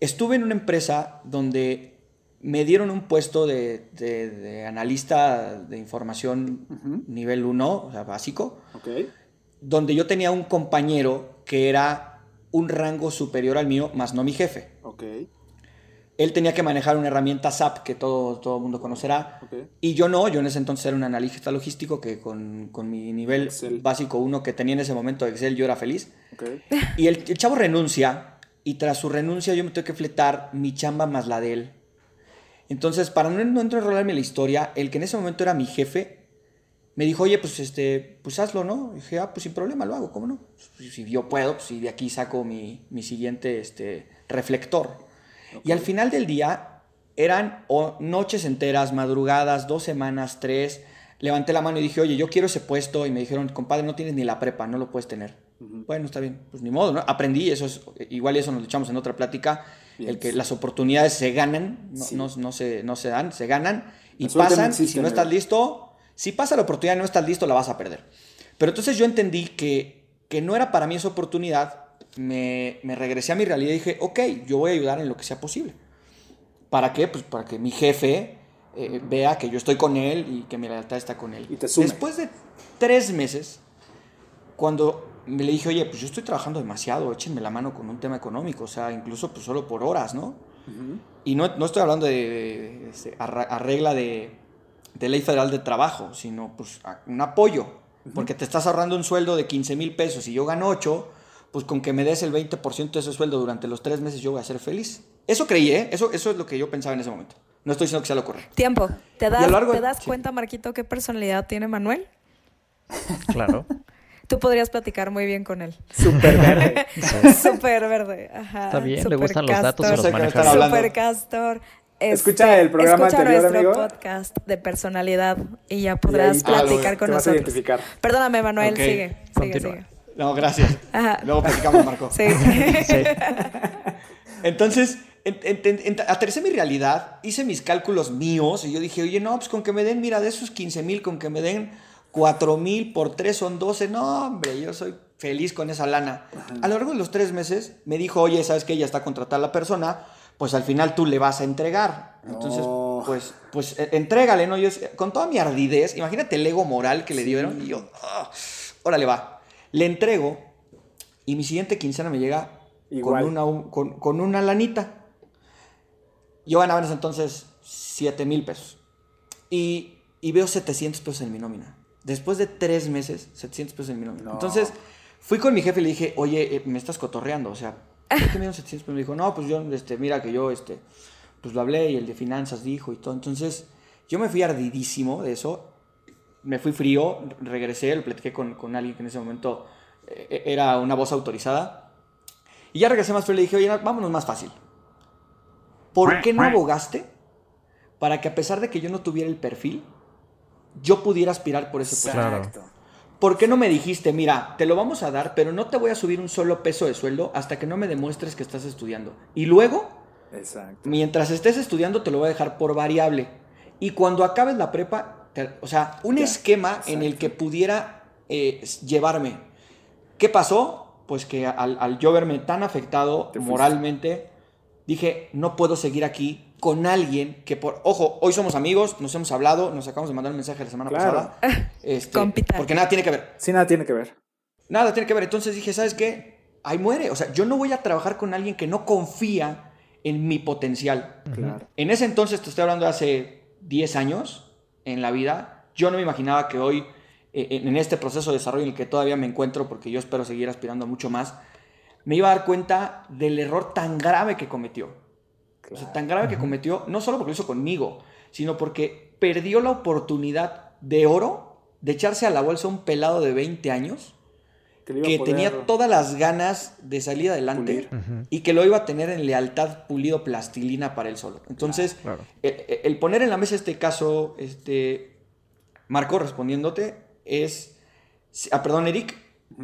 Estuve en una empresa donde me dieron un puesto de, de- de analista de información nivel 1, o sea, básico, donde yo tenía un compañero que era un rango superior al mío, más no mi jefe. Ok. Él tenía que manejar una herramienta SAP que todo, todo el mundo conocerá. Ok. Y yo no, yo en ese entonces era un analista logístico que con, con mi nivel Excel. básico 1 que tenía en ese momento de Excel yo era feliz. Y el, el chavo renuncia y tras su renuncia yo me tengo que fletar mi chamba más la de él. Entonces, para no, no enrolarme en la historia, el que en ese momento era mi jefe, me dijo, oye, pues, este, pues hazlo, ¿no? Y dije, ah, pues sin problema, lo hago, ¿cómo no? Pues, si yo puedo, pues y de aquí saco mi, mi siguiente este, reflector. Y al final del día, eran o- noches enteras, madrugadas, dos semanas, tres. Levanté la mano y dije, oye, yo quiero ese puesto. Y me dijeron, compadre, no tienes ni la prepa, no lo puedes tener. Bueno, está bien, pues ni modo, ¿no? Aprendí, eso es, igual eso nos lo echamos en otra plática, Bien. el que las oportunidades se ganan, no, Sí. no, no se, no se dan, se ganan y La pasan, y si no estás listo, si pasa la oportunidad y no estás listo, la vas a perder. Pero entonces yo entendí que, que no era para mí esa oportunidad, me, me regresé a mi realidad y dije, ok, yo voy a ayudar en lo que sea posible. ¿Para qué? Pues para que mi jefe eh, vea que yo estoy con él y que mi lealtad está con él. Y te sume. Después de tres meses, cuando me le dije, oye, pues yo estoy trabajando demasiado, échenme la mano con un tema económico, o sea, incluso pues solo por horas, ¿no? Ujú. Y no, no estoy hablando de, de, este, arra- arregla de, de ley federal de trabajo, sino pues un apoyo, porque te estás ahorrando un sueldo de 15 mil pesos y yo gano 8, pues con que me des el 20% de ese sueldo durante los tres meses yo voy a ser feliz. Eso creí, ¿eh? Eso, eso es lo que yo pensaba en ese momento. No estoy diciendo que sea lo correcto. Tiempo. ¿Te Y das, largo- ¿te das sí. cuenta, Marquito, qué personalidad tiene Manuel? Claro. Tú podrías platicar muy bien con él. Súper verde. Súper verde. Ajá. Está bien, le Súper gustan los datos, castor. Sé los maneja. Super castor. Escucha el programa escucha anterior, nuestro amigo. podcast de personalidad y ya Y podrás ahí platicar te con vas a nosotros. identificar. Perdóname, Manuel, sigue, sigue, continúa. sigue. No, gracias. Ajá. Luego platicamos, Marco. Sí. Sí. Entonces, en- en- en- en- aterricé mi realidad, hice mis cálculos míos y yo dije, oye, no, pues con que me den, mira, de esos 15 mil, con que me den 4 mil por 3 son 12, no, hombre, yo soy feliz con esa lana. A lo largo de los tres meses me dijo, oye, ¿sabes que Ya está contratada la persona, pues al final tú le vas a entregar. Entonces, No. pues, pues eh, entrégale, ¿no? Yo, con toda mi ardidez, imagínate el ego moral que le dieron y yo, ah, órale, va. Le entrego y mi siguiente quincena me llega Igual. con una, un- con, con una lanita. Yo ganaba en ese entonces 7 mil pesos. Y, y veo 700 pesos en mi nómina. Después de tres meses, 700 pesos en mi nómina. No. Entonces, fui con mi jefe y le dije, oye, eh, me estás cotorreando. O sea, ¿por qué me dieron 700 pesos? Me dijo, no, pues yo, este, mira que yo, este, pues lo hablé y el de finanzas dijo y todo. Entonces, yo me fui ardidísimo de eso. Me fui frío, regresé, lo platiqué con, con alguien que en ese momento eh, era una voz autorizada. Y ya regresé más frío y le dije, oye, vámonos más fácil. ¿Por qué no abogaste para que a pesar de que yo no tuviera el perfil, yo pudiera aspirar por ese puesto? Claro. Exacto. ¿Por qué no me dijiste, mira, te lo vamos a dar, pero no te voy a subir un solo peso de sueldo hasta que no me demuestres que estás estudiando? Y luego, Exacto. mientras estés estudiando, te lo voy a dejar por variable. Y cuando acabes la prepa, o sea, un Ya, esquema en el que pudiera eh, llevarme. ¿Qué pasó? Pues que al, al yo verme tan afectado moralmente, dije, no puedo seguir aquí con alguien que por... Ojo, hoy somos amigos, nos hemos hablado, nos acabamos de mandar un mensaje la semana Claro. pasada. Este, Compita. Porque nada tiene que ver. Sí, nada tiene que ver. Nada tiene que ver. Entonces dije, ¿sabes qué? Ahí muere. O sea, yo no voy a trabajar con alguien que no confía en mi potencial. Claro. En ese entonces, te estoy hablando de hace 10 años en la vida, yo no me imaginaba que hoy, eh, en este proceso de desarrollo en el que todavía me encuentro, porque yo espero seguir aspirando mucho más, me iba a dar cuenta del error tan grave que cometió. O sea, tan grave que cometió, no solo porque lo hizo conmigo, sino porque perdió la oportunidad de oro de echarse a la bolsa un pelado de 20 años que, tenía todas las ganas de salir adelante y que lo iba a tener en lealtad pulido plastilina para él solo. Entonces, El, poner en la mesa este caso, este, Marco, respondiéndote, es, ah, perdón, Eric,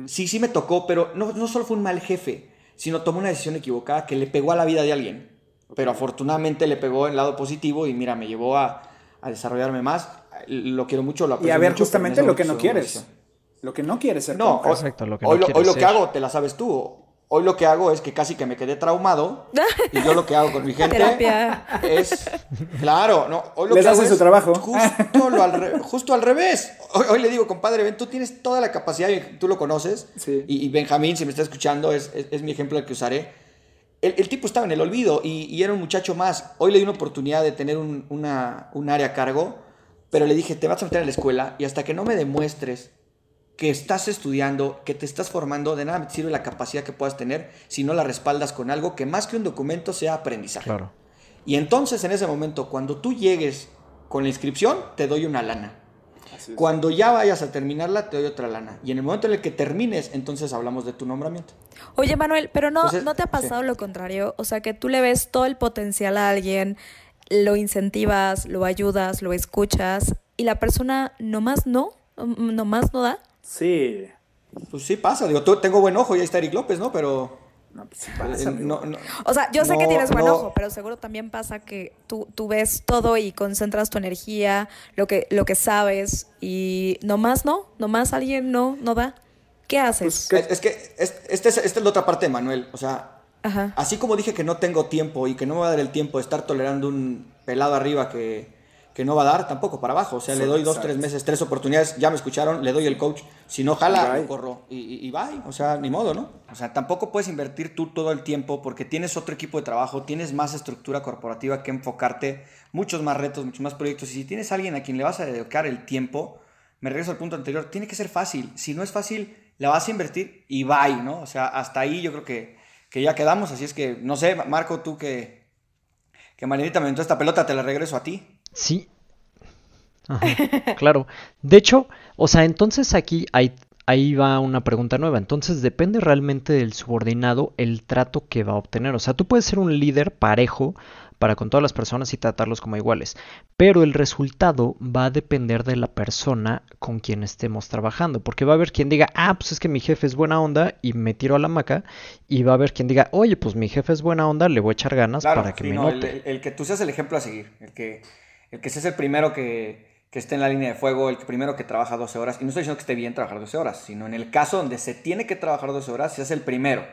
sí, sí me tocó, pero no, no solo fue un mal jefe, sino tomó una decisión equivocada que le pegó a la vida de alguien. Pero afortunadamente le pegó en el lado positivo y mira, me llevó a, a desarrollarme más. Lo quiero mucho, lo aprecio Y a ver, justamente lo que no quieres. Lo que no quieres ser No, lo que hoy, lo, hoy lo que hago, te la sabes tú. Hoy lo que hago es que casi que me quedé traumado y yo lo que hago con mi gente es claro, no, hoy lo que hago su trabajo. Justo, al, justo al revés. Hoy, le digo, compadre, ven, tú tienes toda la capacidad, tú lo conoces, y, Benjamín, si me está escuchando, es, es, mi ejemplo el que usaré. El, el, tipo estaba en el olvido y, y, era un muchacho más. Hoy le di una oportunidad de tener un, una, un área a cargo, pero le dije, te vas a meter a la escuela y hasta que no me demuestres que estás estudiando, que te estás formando, de nada te sirve la capacidad que puedas tener si no la respaldas con algo que más que un documento sea aprendizaje. Claro. Y entonces en ese momento, cuando tú llegues con la inscripción, te doy una lana. Cuando ya vayas a terminarla, te doy otra lana. Y en el momento en el que termines, entonces hablamos de tu nombramiento. Oye, Manuel, pero no, ¿no te ha pasado lo contrario? O sea, que tú le ves todo el potencial a alguien, lo incentivas, lo ayudas, lo escuchas, y la persona nomás no, nomás no da. Sí. Pues sí pasa, digo, tengo buen ojo, ya está Eric López, ¿no? Pero... No, pues sí pasa, eh, o sea, yo sé que tienes buen ojo, pero seguro también pasa que tú, tú ves todo y concentras tu energía, lo que, lo que sabes, y nomás no, nomás alguien no, no da. ¿Qué haces? Pues, es, que esta es, la otra parte de Manuel. O sea, así como dije que no tengo tiempo y que no me va a dar el tiempo de estar tolerando un pelado arriba que, que no va a dar tampoco para abajo. O sea, le doy dos, tres meses, tres oportunidades, ya me escucharon, le doy el coach. Si no jala, corro y, y, bye. O sea, ni modo, ¿no? O sea, tampoco puedes invertir tú todo el tiempo porque tienes otro equipo de trabajo, tienes más estructura corporativa que enfocarte, muchos más retos, muchos más proyectos. Y si tienes a alguien a quien le vas a dedicar el tiempo, me regreso al punto anterior, tiene que ser fácil. Si no es fácil, la vas a invertir y bye, ¿no? O sea, hasta ahí yo creo que, que ya quedamos. Así es que, no sé, Marco, tú que, que Marianita me aventó esta pelota, te la regreso a ti. Sí, claro. De hecho, o sea, entonces aquí hay, ahí va una pregunta nueva. Entonces depende realmente del subordinado el trato que va a obtener. O sea, tú puedes ser un líder parejo para con todas las personas y tratarlos como iguales. Pero el resultado va a depender de la persona con quien estemos trabajando. Porque va a haber quien diga, ah, pues es que mi jefe es buena onda y me tiro a la maca. Y va a haber quien diga, oye, pues mi jefe es buena onda, le voy a echar ganas para que me note. El, que tú seas el ejemplo a seguir. El que, el que seas el primero que que esté en la línea de fuego, el primero que trabaja 12 horas. Y no estoy diciendo que esté bien trabajar 12 horas, sino en el caso donde se tiene que trabajar 12 horas, seas el primero,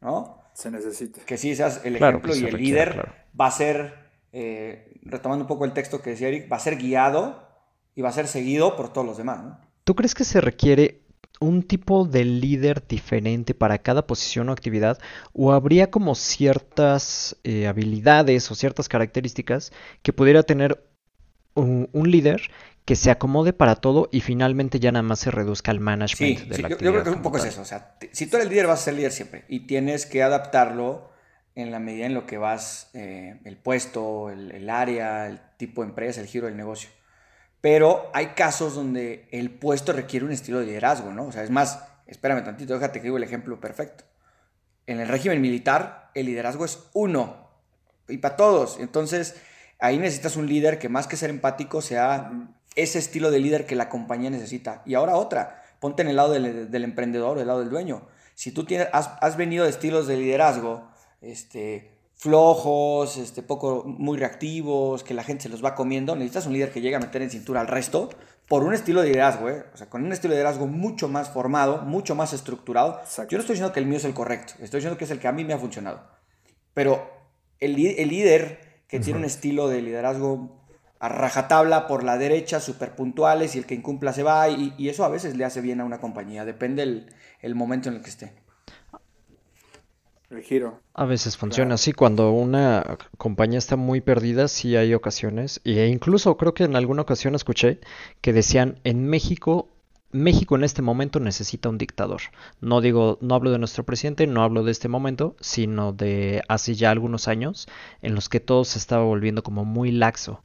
¿no? Se necesita. Que sí seas el ejemplo y el líder va a ser, eh, retomando un poco el texto que decía Eric, va a ser guiado y va a ser seguido por todos los demás, ¿no? ¿Tú crees que se requiere un tipo de líder diferente para cada posición o actividad o habría como ciertas eh, habilidades o ciertas características que pudiera tener un, líder que se acomode para todo y finalmente ya nada más se reduzca al management de la actividad. Yo, creo que un poco es eso. O sea, si tú eres líder, vas a ser líder siempre y tienes que adaptarlo en la medida en lo que vas, eh, el puesto, el, área, el tipo de empresa, el giro del negocio. Pero hay casos donde el puesto requiere un estilo de liderazgo, ¿no? O sea, es más, espérame tantito, déjate que digo el ejemplo perfecto. En el régimen militar, el liderazgo es uno y para todos. Entonces, Ahí necesitas un líder que más que ser empático sea ese estilo de líder que la compañía necesita. Y ahora otra, ponte en el lado del, emprendedor, del lado del dueño. Si tú tienes, has, venido de estilos de liderazgo, este, flojos, este, poco, muy reactivos, que la gente se los va comiendo, necesitas un líder que llegue a meter en cintura al resto por un estilo de liderazgo, ¿eh? o sea, con un estilo de liderazgo mucho más formado, mucho más estructurado. Yo no estoy diciendo que el mío es el correcto, estoy diciendo que es el que a mí me ha funcionado. Pero el, el líder que tiene un estilo de liderazgo a rajatabla por la derecha, súper puntuales, y el que incumpla se va, y, eso a veces le hace bien a una compañía, depende el, el momento en el que esté. El giro. A veces funciona así, cuando una compañía está muy perdida, sí hay ocasiones, e incluso creo que en alguna ocasión escuché que decían, en México México en este momento necesita un dictador. No digo, no hablo de nuestro presidente, no hablo de este momento, sino de hace ya algunos años en los que todo se estaba volviendo como muy laxo.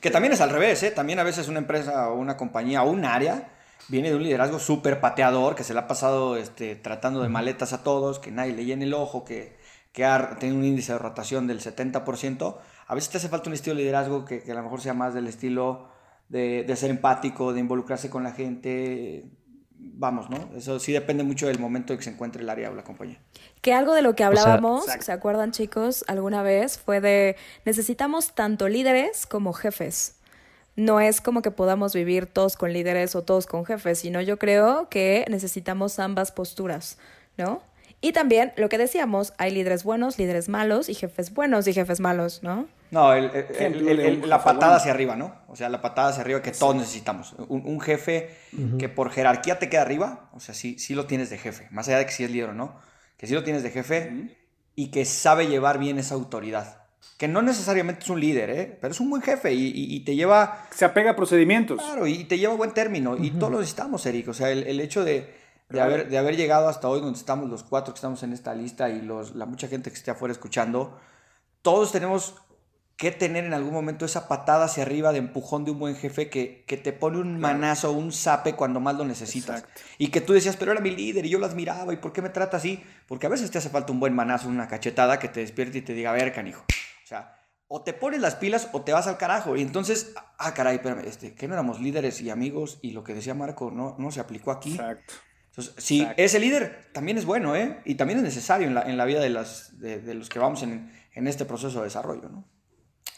Que también es al revés, ¿eh? También a veces una empresa o una compañía o un área viene de un liderazgo súper pateador, que se le ha pasado este, tratando de maletas a todos, que nadie le llene el ojo, que, que ha tenido un índice de rotación del 70%. A veces te hace falta un estilo de liderazgo que, que a lo mejor sea más del estilo de, de, ser empático, de involucrarse con la gente. Vamos, ¿no? Eso sí depende mucho del momento en que se encuentre el área o la compañía. Que algo de lo que hablábamos, o sea, ¿se acuerdan chicos? Alguna vez fue de necesitamos tanto líderes como jefes no es como que podamos vivir todos con líderes o todos con jefes, sino yo creo que necesitamos ambas posturas, ¿no? Y también lo que decíamos, hay líderes buenos, líderes malos y jefes buenos y jefes malos, ¿no? No, la patada hacia arriba, ¿no? O sea, la patada hacia arriba que todos necesitamos. Un, jefe que por jerarquía te queda arriba, o sea, sí, sí lo tienes de jefe, más allá de que si es líder o no, que sí lo tienes de jefe y que sabe llevar bien esa autoridad que no necesariamente es un líder, ¿eh? pero es un buen jefe y, te lleva... Se apega a procedimientos. Claro, y te lleva a buen término. Y todos lo necesitamos, Eric. O sea, el, hecho de, haber, de haber llegado hasta hoy, donde estamos los cuatro que estamos en esta lista y los, la mucha gente que esté afuera escuchando, todos tenemos que tener en algún momento esa patada hacia arriba de empujón de un buen jefe que, que te pone un manazo, un zape cuando más lo necesitas. Y que tú decías, pero era mi líder y yo lo admiraba, ¿y por qué me trata así? Porque a veces te hace falta un buen manazo, una cachetada que te despierte y te diga, a ver, canijo, sea, o te pones las pilas o te vas al carajo. Y entonces, ah, caray, espérame, este, que no éramos líderes y amigos y lo que decía Marco no, no se aplicó aquí. Exacto. Entonces, si ese líder también es bueno, ¿eh? Y también es necesario en la, en la vida de, las, de, los que vamos en, en, este proceso de desarrollo, ¿no?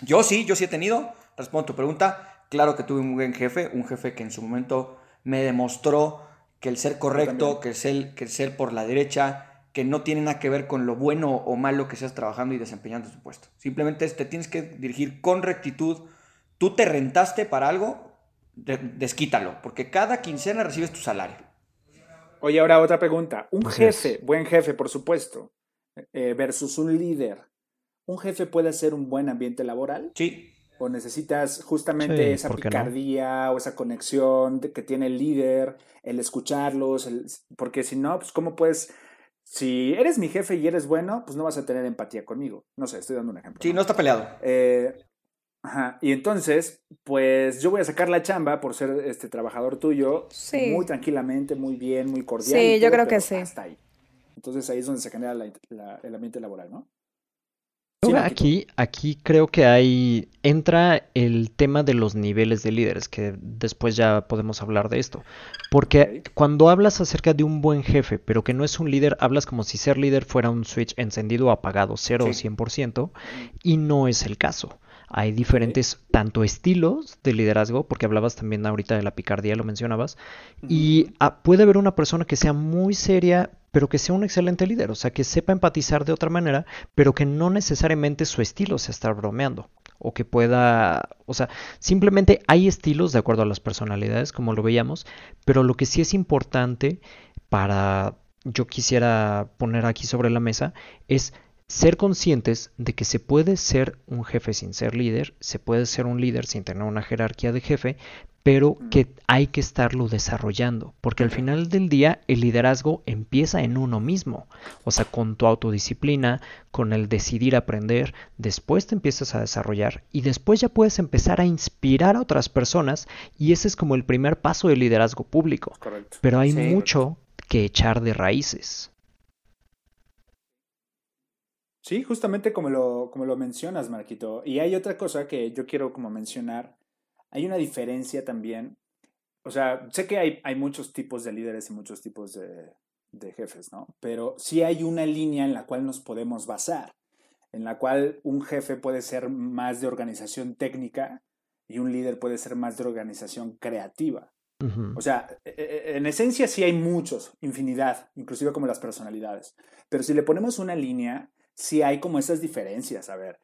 Yo sí, yo sí he tenido, respondo a tu pregunta, claro que tuve un buen jefe, un jefe que en su momento me demostró que el ser correcto, que el ser, que el ser por la derecha, que no tiene nada que ver con lo bueno o malo que seas trabajando y desempeñando tu puesto. Simplemente te tienes que dirigir con rectitud. Tú te rentaste para algo, desquítalo, porque cada quincena recibes tu salario. Oye, ahora otra pregunta. Un jefe, buen jefe, por supuesto, eh, versus un líder. ¿Un jefe puede ser un buen ambiente laboral? Sí. ¿O necesitas justamente esa picardía o esa conexión que tiene el líder, el escucharlos? porque si no, pues ¿cómo puedes si eres mi jefe y eres bueno, pues no vas a tener empatía conmigo. No sé, estoy dando un ejemplo. Sí, no, está peleado. Eh, ajá. Y entonces, pues yo voy a sacar la chamba por ser este trabajador tuyo muy tranquilamente, muy bien, muy cordial. Sí, yo creo que sí. Hasta ahí. Entonces ahí es donde se genera el ambiente laboral, ¿no? Aquí, aquí creo que hay entra el tema de los niveles de líderes, que después ya podemos hablar de esto. Porque cuando hablas acerca de un buen jefe, pero que no es un líder, hablas como si ser líder fuera un switch encendido o apagado, 0 o 100%, y no es el caso. Hay diferentes tanto estilos de liderazgo, porque hablabas también ahorita de la picardía, lo mencionabas, y ah, puede haber una persona que sea muy seria, pero que sea un excelente líder, o sea, que sepa empatizar de otra manera, pero que no necesariamente su estilo sea estar bromeando, o que pueda, o sea, simplemente hay estilos de acuerdo a las personalidades, como lo veíamos, pero lo que sí es importante para, yo quisiera poner aquí sobre la mesa, es ser conscientes de que se puede ser un jefe sin ser líder, se puede ser un líder sin tener una jerarquía de jefe, pero que hay que estarlo desarrollando, porque al final del día el liderazgo empieza en uno mismo, o sea, con tu autodisciplina, con el decidir aprender, después te empiezas a desarrollar y después ya puedes empezar a inspirar a otras personas y ese es como el primer paso del liderazgo público. Pero hay mucho que echar de raíces. Sí, justamente como lo, como lo mencionas, Marquito. Y hay otra cosa que yo quiero como mencionar. Hay una diferencia también. O sea, sé que hay, hay muchos tipos de líderes y muchos tipos de, de jefes, ¿no? Pero sí hay una línea en la cual nos podemos basar, en la cual un jefe puede ser más de organización técnica y un líder puede ser más de organización creativa. O sea, e, e, en esencia sí hay muchos, infinidad, inclusive como las personalidades. Pero si le ponemos una línea, sí hay como esas diferencias, a ver,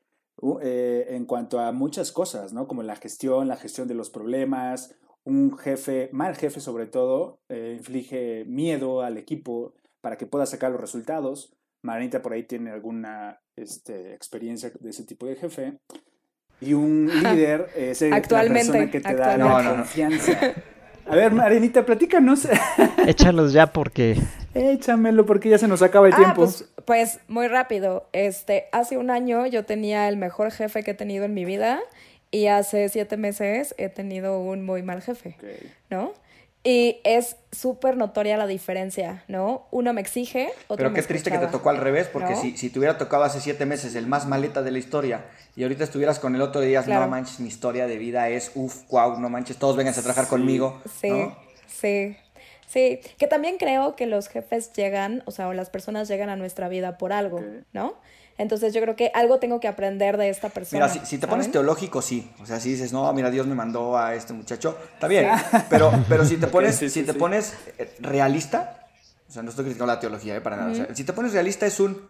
eh, en cuanto a muchas cosas, ¿no? Como la gestión, la gestión de los problemas, un jefe, mal jefe sobre todo, eh, inflige miedo al equipo para que pueda sacar los resultados. Maranita por ahí tiene alguna este, experiencia de ese tipo de jefe. Y un líder es la persona que te da la confianza. A ver, Marinita, platícanos. Échalos ya porque Échamelo porque ya se nos acaba el ah, tiempo. Pues, pues, muy rápido. Este, hace un año yo tenía el mejor jefe que he tenido en mi vida y hace siete meses he tenido un muy mal jefe, ¿no? Y es súper notoria la diferencia, ¿no? Uno me exige, otro Pero me qué triste que te tocó al revés, porque ¿No? si, si te hubiera tocado hace siete meses el más maleta de la historia y ahorita estuvieras con el otro y dirías, Claro. no manches, mi historia de vida es, uff, wow, no manches, todos vengan a trabajar conmigo. Sí, ¿no? sí, sí. Que también creo que los jefes llegan, o sea, o las personas llegan a nuestra vida por algo. ¿no? Entonces yo creo que algo tengo que aprender de esta persona. Mira, si, si te pones ¿saben? teológico, sí. O sea, si dices, no, mira, Dios me mandó a este muchacho, está bien. Pero, pero si te pones, sí, sí, si te sí. pones eh, realista, o sea, no estoy criticando la teología, eh, para nada. O sea, si te pones realista es un,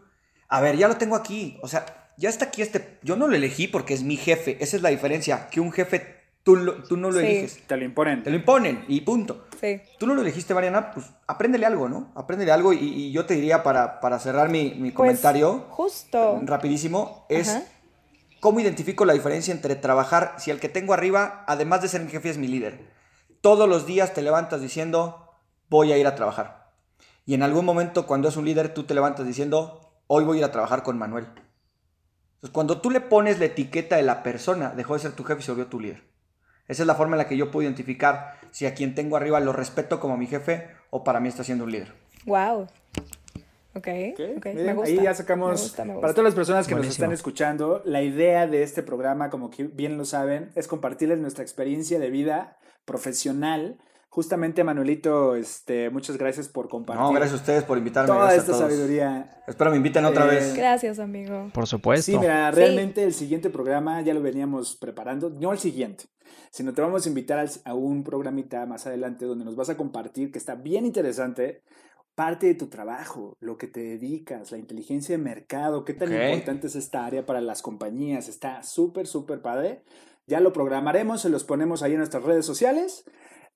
a ver, ya lo tengo aquí. O sea, ya está aquí este, yo no lo elegí porque es mi jefe. Esa es la diferencia, que un jefe tú, lo- tú no lo Sí. eliges. Te lo imponen. Te lo imponen y punto. Sí. Tú no lo elegiste, Mariana, pues apréndele algo, ¿no? Apréndele algo y, y yo te diría para, para cerrar mi, mi Pues, comentario Justo. rapidísimo, es Ajá. cómo identifico la diferencia entre trabajar, si el que tengo arriba, además de ser mi jefe, es mi líder. Todos los días te levantas diciendo, voy a ir a trabajar. Y en algún momento, cuando es un líder, tú te levantas diciendo, hoy voy a ir a trabajar con Manuel. Entonces, cuando tú le pones la etiqueta de la persona, dejó de ser tu jefe y se volvió tu líder. Esa es la forma en la que yo puedo identificar si a quien tengo arriba lo respeto como mi jefe o para mí está siendo un líder. Wow. Ok, Ok, ok, miren, me gusta. ahí ya me sacamos, gusta, me para gusta. todas las personas que nos están escuchando, la idea de este programa, como que bien lo saben, es compartirles nuestra experiencia de vida profesional. Justamente, Manuelito, este, muchas gracias por compartir No, gracias a ustedes por invitarme. toda esta a todos. sabiduría. Espero me inviten otra Eh, vez. Gracias, amigo. Por supuesto. Sí, mira, Sí. realmente el siguiente programa ya lo veníamos preparando, no el siguiente, sino te vamos a invitar a un programita más adelante donde nos vas a compartir, que está bien interesante, parte de tu trabajo, lo que te dedicas, la inteligencia de mercado, qué tan Ok. importante es esta área para las compañías, está súper, súper padre. Ya lo programaremos, se los ponemos ahí en nuestras redes sociales.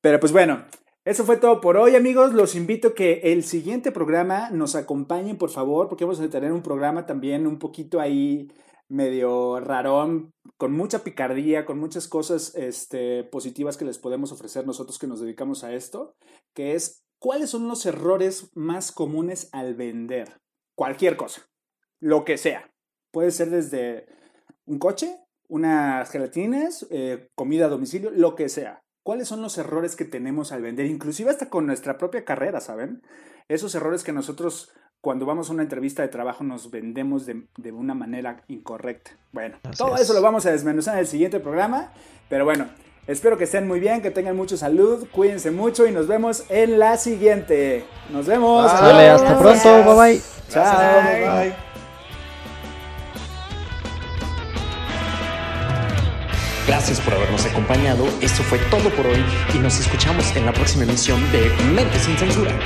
Pero pues bueno, eso fue todo por hoy, amigos. Los invito a que el siguiente programa nos acompañen, por favor, porque vamos a tener un programa también un poquito ahí medio rarón, con mucha picardía, con muchas cosas este, positivas que les podemos ofrecer nosotros que nos dedicamos a esto, que es cuáles son los errores más comunes al vender. Cualquier cosa, lo que sea. Puede ser desde un coche, unas gelatinas, eh, comida a domicilio, lo que sea. ¿Cuáles son los errores que tenemos al vender? Inclusive hasta con nuestra propia carrera, ¿saben? Esos errores que nosotros cuando vamos a una entrevista de trabajo nos vendemos de, de una manera incorrecta. Bueno, Así todo es. eso lo vamos a desmenuzar en el siguiente programa. Pero bueno, espero que estén muy bien, que tengan mucha salud, cuídense mucho y nos vemos en la siguiente. Nos vemos. Bye. Sale, hasta pronto. Bye bye. Chao. Bye. Gracias por habernos acompañado. Esto fue todo por hoy y nos escuchamos en la próxima emisión de Mente sin Censura.